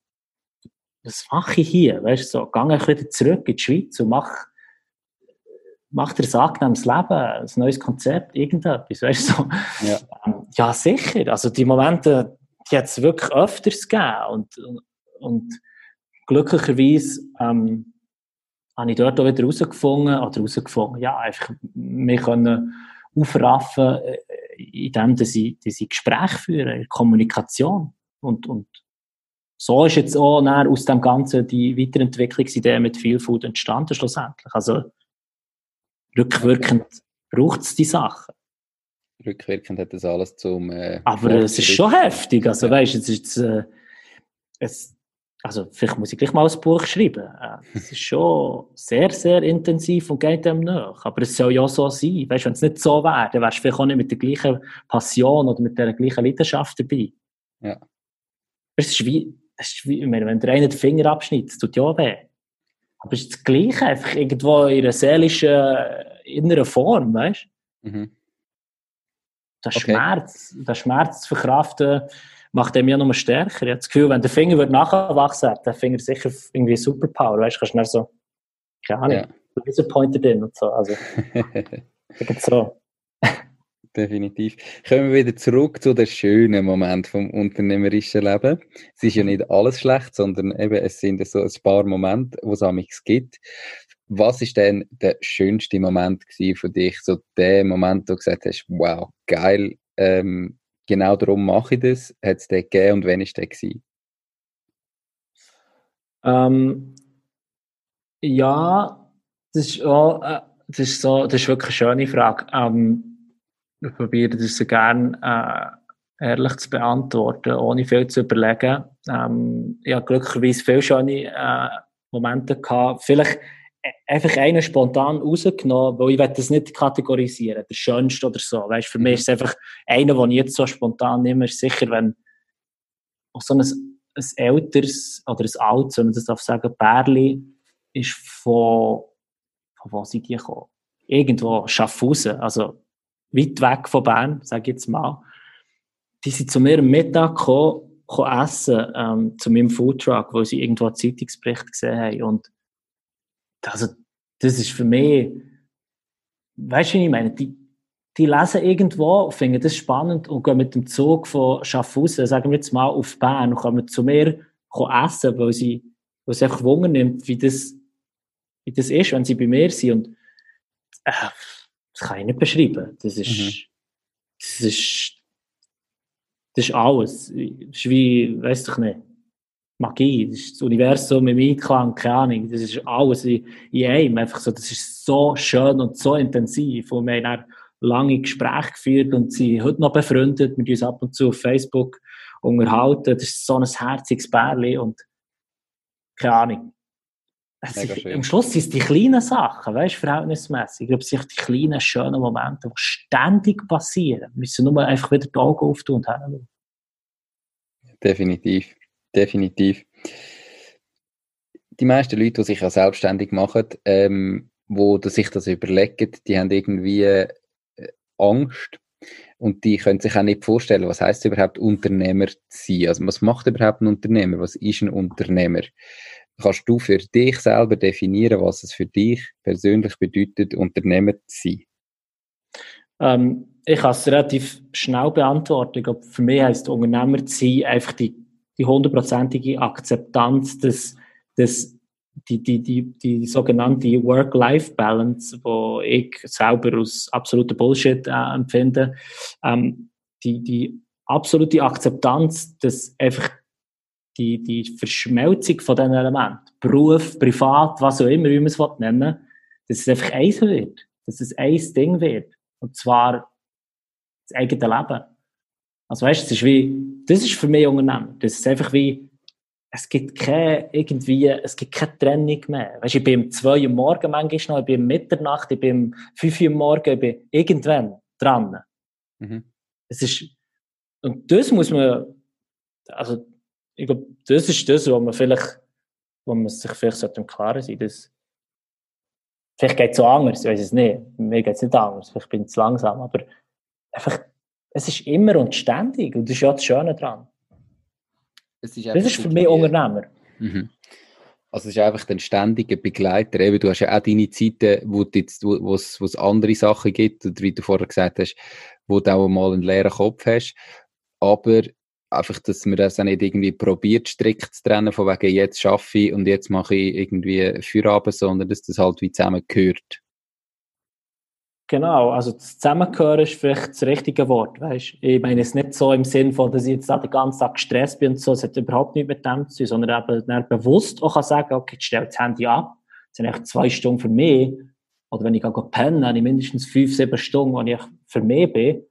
was mache ich hier? Weißt du, so, gehe ich wieder zurück in die Schweiz und mach, mach dir ein angenehmes Leben, ein neues Konzept, irgendetwas, weißt du, so. Ja. Ja, sicher. Also, die Momente, die hat es wirklich öfters gegeben und, und, und glücklicherweise, ähm, habe ich dort auch wieder herausgefunden, oder herausgefunden, ja, einfach, wir können aufraffen, äh, indem sie, sie Gespräche führen, Kommunikation. Und, und so ist jetzt auch aus dem Ganzen die Weiterentwicklungsidee mit Feel Food entstanden, schlussendlich. Also, rückwirkend braucht es die Sachen. Rückwirkend hat das alles zum. Äh, Aber es ist schon heftig. Also, ja. weißt du, es ist. Äh, es, also vielleicht muss ich gleich mal ein Buch schreiben. Äh, es ist schon sehr, sehr intensiv und geht dem nach. Aber es soll ja so sein. Weißt, wenn es nicht so wäre, dann wärst du vielleicht auch nicht mit der gleichen Passion oder mit der gleichen Leidenschaft dabei. Ja. Es ist wie, es ist wie wenn der eine den Finger abschneidet, tut ja weh. Aber es ist das Gleiche, einfach irgendwo in einer seelischen, inneren Form, weißt du? Mhm. Der okay. Schmerz, der Schmerz zu verkraften, macht er mich ja noch stärker. Ich habe das Gefühl, wenn der Finger wird nachwachsen, hat der Finger sicher irgendwie Superpower. Weißt du, kannst du so, keine Ahnung, ja. Laserpointer drin und so. Also, <laughs> so. <laughs> Definitiv. Kommen wir wieder zurück zu den schönen Moment vom unternehmerischen Leben. Es ist ja nicht alles schlecht, sondern eben, es sind so ein paar Momente, wo es amigs gibt. Was ist denn der schönste Moment für dich? So der Moment, wo du gesagt hast, wow, geil, ähm, genau darum mache ich das. Hat es den gegeben und wann war der? Ähm, ja, das ist, auch, äh, das, ist so, das ist wirklich eine schöne Frage. Ähm, ich probiere das so gerne äh, ehrlich zu beantworten, ohne viel zu überlegen. Ähm, ich habe glücklicherweise viele schöne äh, Momente gehabt. Vielleicht einfach einen spontan rausgenommen, weil ich will das nicht kategorisieren, der schönste oder so. Weißt, für mich mhm. ist es einfach einer, den ich jetzt so spontan nehme, ist sicher, wenn auch so ein, ein älteres oder ein altes, wenn man das darf sagen, Bärli ist von, von wo sind die gekommen? Irgendwo, Schaffhausen, also weit weg von Bern, sage ich jetzt mal. Die sind zu mir am Mittag gekommen, gekommen essen, ähm, zu meinem Foodtruck, wo sie irgendwo einen Zeitungsbericht gesehen haben und also, das ist für mich, weißt du, wie ich meine? Die, die lesen irgendwo, finden das spannend und gehen mit dem Zug von Schaffhausen, sagen wir jetzt mal, auf Bern und kommen zu mir essen, weil sie, weil sie einfach Wunder nimmt, wie das, wie das ist, wenn sie bei mir sind. Und äh, das kann ich nicht beschreiben. Das ist, mhm. das ist, das ist alles. Das ist wie, weiss ich nicht. Magie, das ist das Universum im Einklang, keine Ahnung, das ist alles in, in einem, einfach so, das ist so schön und so intensiv und wir haben dann lange Gespräche geführt und sie heute noch befreundet, mit uns ab und zu auf Facebook unterhalten, das ist so ein herziges Bärli und keine Ahnung. Ist, am Schluss sind es die kleinen Sachen, weißt du, verhältnismäßig. Ich glaube, es sind die kleinen, schönen Momente, die ständig passieren. Wir müssen nur einfach wieder die Augen auftun und hinschauen. Definitiv definitiv. Die meisten Leute, die sich ja selbstständig machen, ähm, wo sich das überlegen, die haben irgendwie äh, Angst und die können sich auch nicht vorstellen, was heißt überhaupt Unternehmer zu sein. Also was macht überhaupt ein Unternehmer? Was ist ein Unternehmer? Kannst du für dich selber definieren, was es für dich persönlich bedeutet, Unternehmer zu sein? Ähm, ich kann es relativ schnell beantworten. Für mich heisst Unternehmer zu sein einfach die die hundertprozentige Akzeptanz, dass, dass die, die, die, die sogenannte Work-Life-Balance, wo ich selber aus absoluter Bullshit äh, empfinde, ähm, die, die absolute Akzeptanz, dass einfach die, die Verschmelzung von diesen Elementen, Beruf, Privat, was auch immer, wie man es nennen dass es einfach eins wird, dass es ein Ding wird. Und zwar das eigene Leben. Also weißt, es ist wie, das ist für mich Unternehmen. Das ist einfach wie, es gibt keine, irgendwie, es gibt keine Trennung mehr. Weißt, ich bin um zwei Uhr morgen manchmal noch, ich bin um Mitternacht, ich bin um fünf Uhr morgen, ich bin irgendwann dran. Mhm. Es ist, und das muss man, also, ich glaube, das ist das, wo man vielleicht, wo man sich vielleicht im Klaren sein dass Vielleicht geht es so anders, ich weiß es nicht. Mir geht es nicht anders, vielleicht bin ich zu langsam, aber einfach, es ist immer und ständig und das ist ja das Schöne dran. Ist das ist für mich Unternehmer. Mhm. Also es ist einfach ein ständiger Begleiter. Eben, du hast ja auch deine Zeiten, wo es wo, andere Sachen gibt, oder wie du vorher gesagt hast, wo du auch mal einen leeren Kopf hast. Aber einfach, dass man das auch nicht irgendwie probiert, strikt zu trennen, von wegen jetzt schaffe ich und jetzt mache ich irgendwie Feierabend, sondern dass das halt wie zusammengehört. Genau, also Zusammengehören ist vielleicht das richtige Wort, weißt? Ich meine es nicht so im Sinn von, dass ich jetzt den ganzen Tag gestresst bin und so, es hat überhaupt nichts mit dem zu tun, sondern eben dann bewusst auch kann sagen, okay, ich stelle das Handy ab, das sind echt zwei Stunden für mich, oder wenn ich gehe pennen, habe ich mindestens fünf, sieben Stunden, wo ich für mich bin,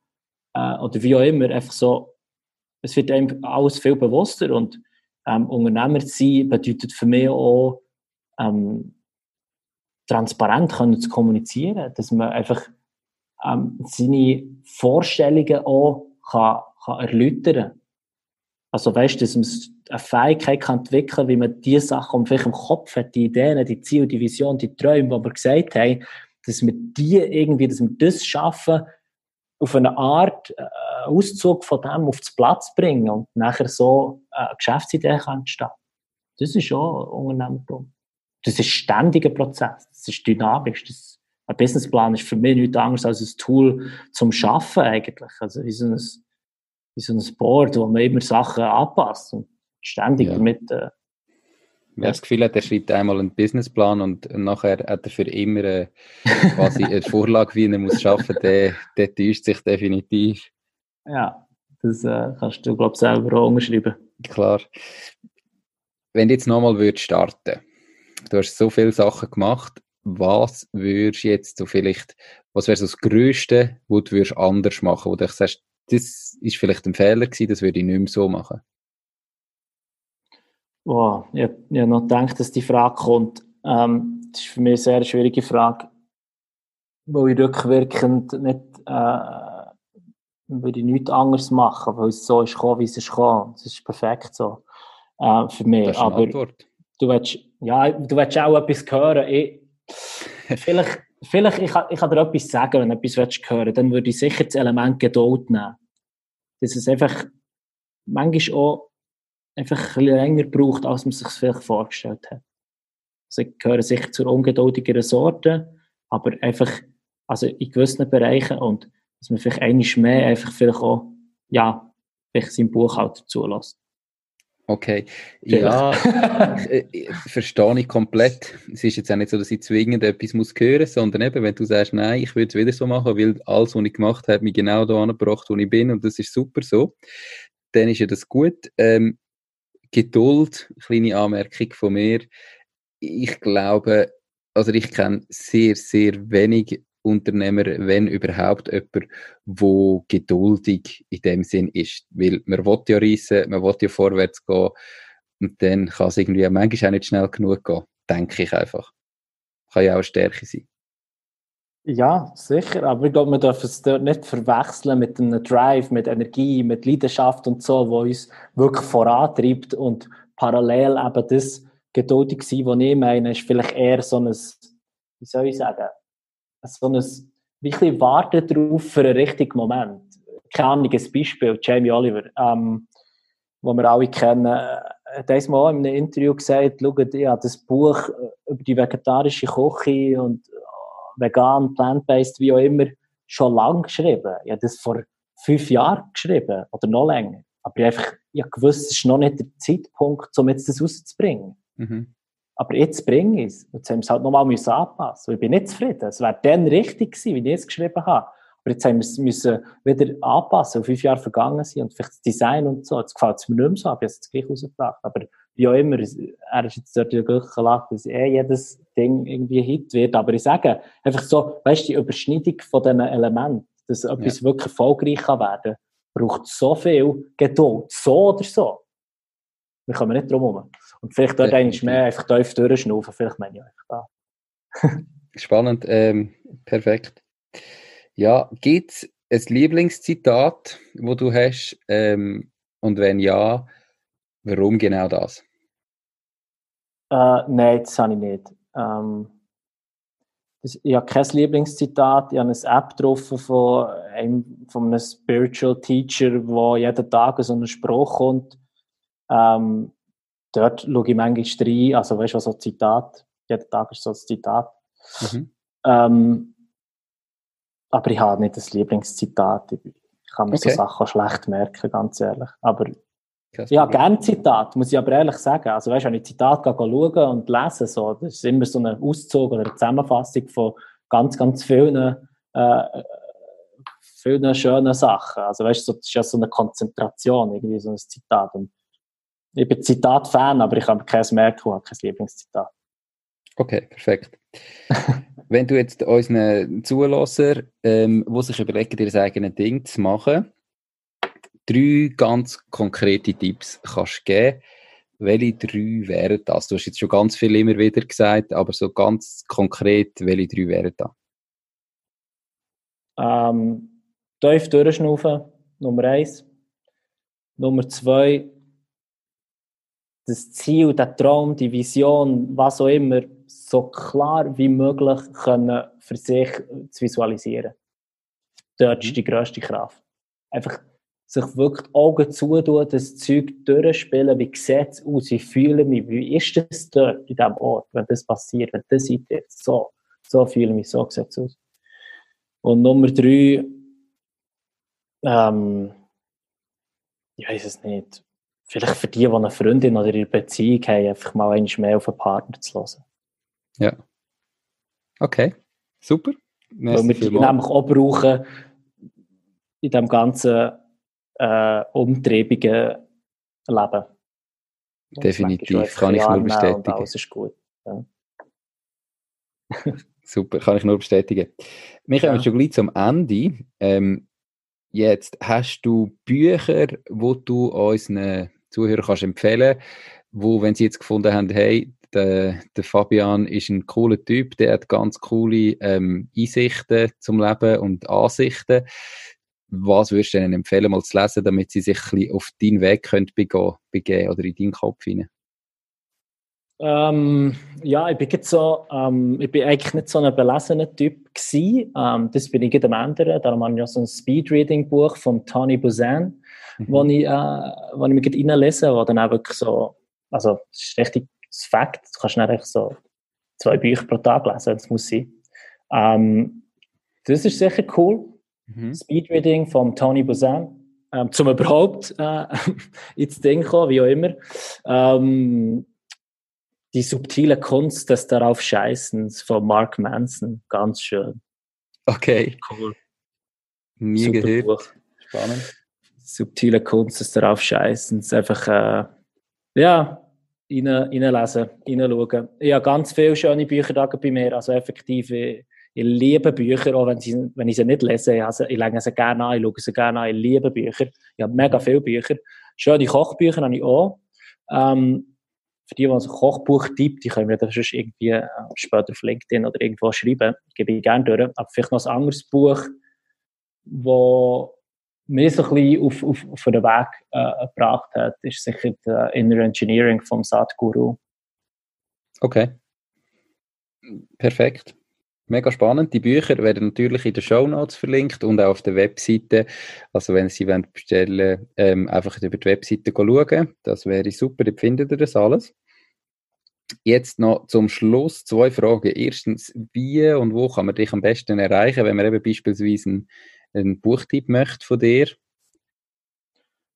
äh, oder wie auch immer, einfach so, es wird einem alles viel bewusster und ähm, Unternehmer sein bedeutet für mich auch, ähm, transparent können zu kommunizieren, dass man einfach ähm, seine Vorstellungen auch kann, kann erläutern Also weißt, dass man eine Fähigkeit kann entwickeln, wie man die Sachen, die man im Kopf hat, die Ideen, die Ziele, die Vision, die Träume, die wir gesagt haben, dass wir die irgendwie, dass wir das schaffen, auf eine Art äh, Auszug von dem auf den Platz bringen und nachher so eine Geschäftsidee kann entstehen. Das ist schon Unternehmertum. Das ist ein ständiger Prozess. Das ist dynamisch. Das, ein Businessplan ist für mich nichts anderes als ein Tool zum Schaffen eigentlich. Also wie so ein, wie so ein Board, wo man immer Sachen anpasst und ständig ja. damit. Äh, Wer das Gefühl hat, er schreibt einmal einen Businessplan und nachher hat er für immer äh, quasi eine <laughs> Vorlage, wie er muss arbeiten muss, der, der täuscht sich definitiv. Ja, das äh, kannst du, glaube ich, selber auch umschreiben. Klar. Wenn du jetzt nochmal würdest starten du hast so viele Sachen gemacht. Was würdest du jetzt so vielleicht, was wäre so das Größte, was du würdest anders machen, wo du sagst, das ist vielleicht ein Fehler gewesen, das würde ich nicht mehr so machen? Wow, ich, habe noch gedacht, dass die Frage kommt. Ähm, das ist für mich eine sehr schwierige Frage, wo ich rückwirkend nicht, äh, würde ich nichts anderes machen, weil es so ist gekommen, wie es ist gekommen. Das ist perfekt so äh, für mich. Das ist eine Aber Antwort. Du willst ja, du willst auch etwas hören. Ich, vielleicht, vielleicht ich, ich kann dir etwas sagen, wenn du etwas willst hören dann würde ich sicher das Element Geduld nehmen. Dass es einfach manchmal auch einfach ein bisschen länger braucht, als man sich vielleicht vorgestellt hat. Also ich gehöre sicher zur ungeduldigeren Sorte, aber einfach also in gewissen Bereichen und dass man vielleicht einmal mehr einfach vielleicht auch, ja, vielleicht sein Buchhalter zulässt. Okay, ja, <laughs> äh, äh, verstehe ich komplett. Es ist jetzt auch nicht so, dass ich zwingend etwas muss hören muss, sondern eben, wenn du sagst, nein, ich würde es wieder so machen, weil alles, was ich gemacht habe, mich genau da angebracht, wo ich bin und das ist super so, dann ist ja das gut. Ähm, Geduld, kleine Anmerkung von mir. Ich glaube, also ich kenne sehr, sehr wenig Unternehmer, wenn überhaupt jemand, wo geduldig in dem Sinn ist. Weil man will ja reisen, man will ja vorwärts gehen und dann kann es irgendwie manchmal auch nicht schnell genug gehen, denke ich einfach. Kann ja auch eine Stärke sein. Ja, sicher, aber ich glaube, man darf es dort nicht verwechseln mit einem Drive, mit Energie, mit Leidenschaft und so, wo uns wirklich vorantreibt und parallel eben das geduldig sein, was ich meine, ist vielleicht eher so ein, wie soll ich sagen, so ein wirklich warten darauf für einen richtigen Moment. Keine Ahnung, ein Beispiel, Jamie Oliver, ähm, wo wir alle kennen, äh, hat einmal in einem Interview gesagt, schaut, ich habe das Buch äh, über die vegetarische Küche und äh, vegan, plant-based, wie auch immer, schon lange geschrieben. Ich habe das vor fünf Jahren geschrieben oder noch länger. Aber ich einfach, ich gewusst, es ist noch nicht der Zeitpunkt, um jetzt das rauszubringen. Mhm. Aber jetzt bringe ich es. Jetzt haben wir es halt nochmal anpassen. Ich bin nicht zufrieden. Es wäre dann richtig gewesen, wie ich es geschrieben habe. Aber jetzt haben wir es müssen wieder anpassen, fünf Jahre vergangen sind und vielleicht das Design und so. Jetzt gefällt es mir nicht mehr so, ich habe es gleich rausgebracht. Aber wie auch immer, er ist jetzt dort in der Lage, dass eh jedes Ding irgendwie Hit wird. Aber ich sage, einfach so, weißt du, die Überschneidung von diesen Elementen, dass etwas ja. wirklich erfolgreich kann werden braucht so viel Geduld. So oder so. Wir kommen nicht drum herum. Und vielleicht dort eigentlich mehr einfach tief durchschnaufen, vielleicht meine ich einfach da. <laughs> Spannend, ähm, perfekt. Ja, gibt es ein Lieblingszitat, wo du hast? Ähm, und wenn ja, warum genau das? Äh, Nein, das habe ich nicht. Ähm, das, ich habe kein Lieblingszitat. Ich habe eine App getroffen von einem, von einem Spiritual Teacher, wo jeden Tag so ein Spruch kommt. Ähm, dort schaue ich manchmal rein, also weißt du, so ein Zitat. Jeden Tag ist so ein Zitat. Mhm. Ähm, aber ich habe nicht das Lieblingszitat. Ich kann mir okay. so Sachen schlecht merken, ganz ehrlich. Aber ja, gerne Zitat, muss ich aber ehrlich sagen. Also, weißt du, wenn ich Zitat gehe, schauen und lesen, so, das ist immer so ein Auszug oder eine Zusammenfassung von ganz, ganz vielen, äh, vielen schönen Sachen. Also, weißt du, das ist ja so eine Konzentration, irgendwie so ein Zitat. Und ich bin Zitat-Fan, aber ich habe keins merken, habe kein Lieblingszitat. Okay, perfekt. <laughs> Wenn du jetzt unseren Zulasser, ähm, die sich überlegen, ihr eigenes Ding zu machen, drei ganz konkrete Tipps kannst geben, welche drei wären das? Du hast jetzt schon ganz viel immer wieder gesagt, aber so ganz konkret, welche drei wären da? Ähm, tief durchschnaufen, Nummer eins. Nummer zwei, das Ziel, der Traum, die Vision, was auch immer, so klar wie möglich können für sich zu visualisieren. Dort ist mhm. die grösste Kraft. Einfach sich wirklich die Augen zutun, das Zeug durchspielen, wie sieht es aus, wie fühle ich mich, wie ist das dort in diesem Ort, wenn das passiert, wenn das eintritt, so, so fühle ich mich, so sieht es aus. Und Nummer drei, ähm, ich weiß es nicht, vielleicht für die, die eine Freundin oder ihre Beziehung haben, einfach mal einmal mehr auf einen Partner zu hören. Ja. Okay, super. Merci Weil wir die nämlich auch brauchen in diesem ganzen äh, umtriebigen Leben. Definitiv, kann ich nur bestätigen. Alles ist gut. Ja. <laughs> Super, kann ich nur bestätigen. Wir kommen ja. schon gleich zum Ende. Ähm, jetzt hast du Bücher, wo du unseren Zuhörern kannst empfehlen wo, wenn sie jetzt gefunden haben, hey, der, der Fabian ist ein cooler Typ, der hat ganz coole ähm, Einsichten zum Leben und Ansichten was würdest du ihnen empfehlen, mal zu lesen, damit sie sich ein bisschen auf deinen Weg können begehen, begeben oder in deinen Kopf hinein? Ähm, ja, ich bin jetzt so, ähm, ich bin eigentlich nicht so ein belesener Typ gewesen. Ähm, das bin ich am ändern. Darum habe ich auch so ein Speedreading-Buch von Tony Buzan, mhm. wo ich, äh, wo ich mich reinlese, wo dann auch wirklich so, also, das ist richtig das Fakt. Du kannst nicht so zwei Bücher pro Tag lesen, das muss sein. Ähm, das ist sicher cool. Mhm. Speedreading von Tony Buzan. Ähm, zum überhaupt äh, <laughs> ins Ding kommen, wie auch immer. Ähm, die subtile Kunst des darauf Scheißens von Mark Manson. Ganz schön. Okay. Cool. Nie Super gehört. Buch. Spannend. Subtile Kunst des darauf Scheißens. Einfach, äh, ja, rein, reinlesen, reinschauen. Ich habe ganz viele schöne Bücher da bei mir. Also effektiv, ich liebe Bücher, auch wenn, sie, wenn ich sie nicht lese. Also ich lege sie gerne an, ich schaue sie gerne an. Ich liebe Bücher. Ich habe mega viele Bücher. Schöne Kochbücher habe ich auch. Ähm, für die, die ein Kochbuch tippt, die können wir das irgendwie äh, später auf LinkedIn oder irgendwo schreiben. Gebe ich gerne durch. Aber vielleicht noch ein anderes Buch, das mir so ein bisschen auf, auf, auf den Weg äh, gebracht hat, ist sicher das Inner Engineering vom Sadhguru. Okay. Perfekt. Mega spannend. Die Bücher werden natürlich in den Show Notes verlinkt und auch auf der Webseite. Also wenn Sie wollen bestellen, ähm, einfach über die Webseite schauen. Das wäre super. Dort findet ihr das alles. Jetzt noch zum Schluss zwei Fragen. Erstens, wie und wo kann man dich am besten erreichen, wenn man eben beispielsweise einen, einen Buchtipp möchte von dir?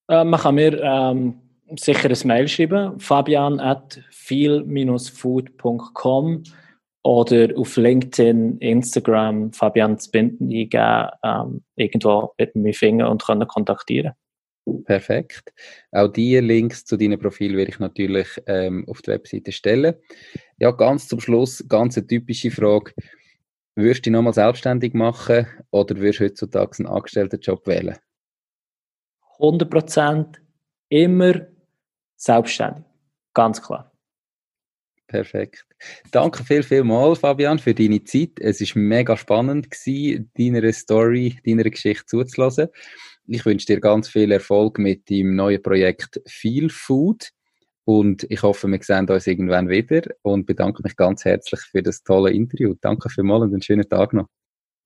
Äh, man kann mir ähm, sicher ein Mail schreiben, fabian at feel-food.com oder auf LinkedIn, Instagram Fabian Zbinden eingeben, ähm, irgendwo mit mir finden und können kontaktieren. Perfekt. Auch die Links zu deinem Profil werde ich natürlich ähm, auf die Webseite stellen. Ja, ganz zum Schluss, ganz eine typische Frage. Würdest du dich nochmal selbstständig machen oder würdest du heutzutage einen Angestelltenjob wählen? 100% immer selbstständig. Ganz klar. Perfekt. Danke viel, viel mal, Fabian, für deine Zeit. Es ist mega spannend gewesen, deiner Story, deiner Geschichte zuzulassen. Ich wünsche dir ganz viel Erfolg mit dem neuen Projekt Feel Food und ich hoffe, wir sehen uns irgendwann wieder und bedanke mich ganz herzlich für das tolle Interview. Danke vielmals und einen schönen Tag noch.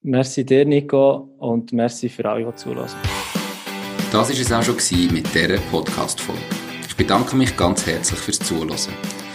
Merci dir, Nico, und merci für alle, die zulassen. Das war es auch schon mit dieser Podcast-Folge. Ich bedanke mich ganz herzlich fürs Zuhören.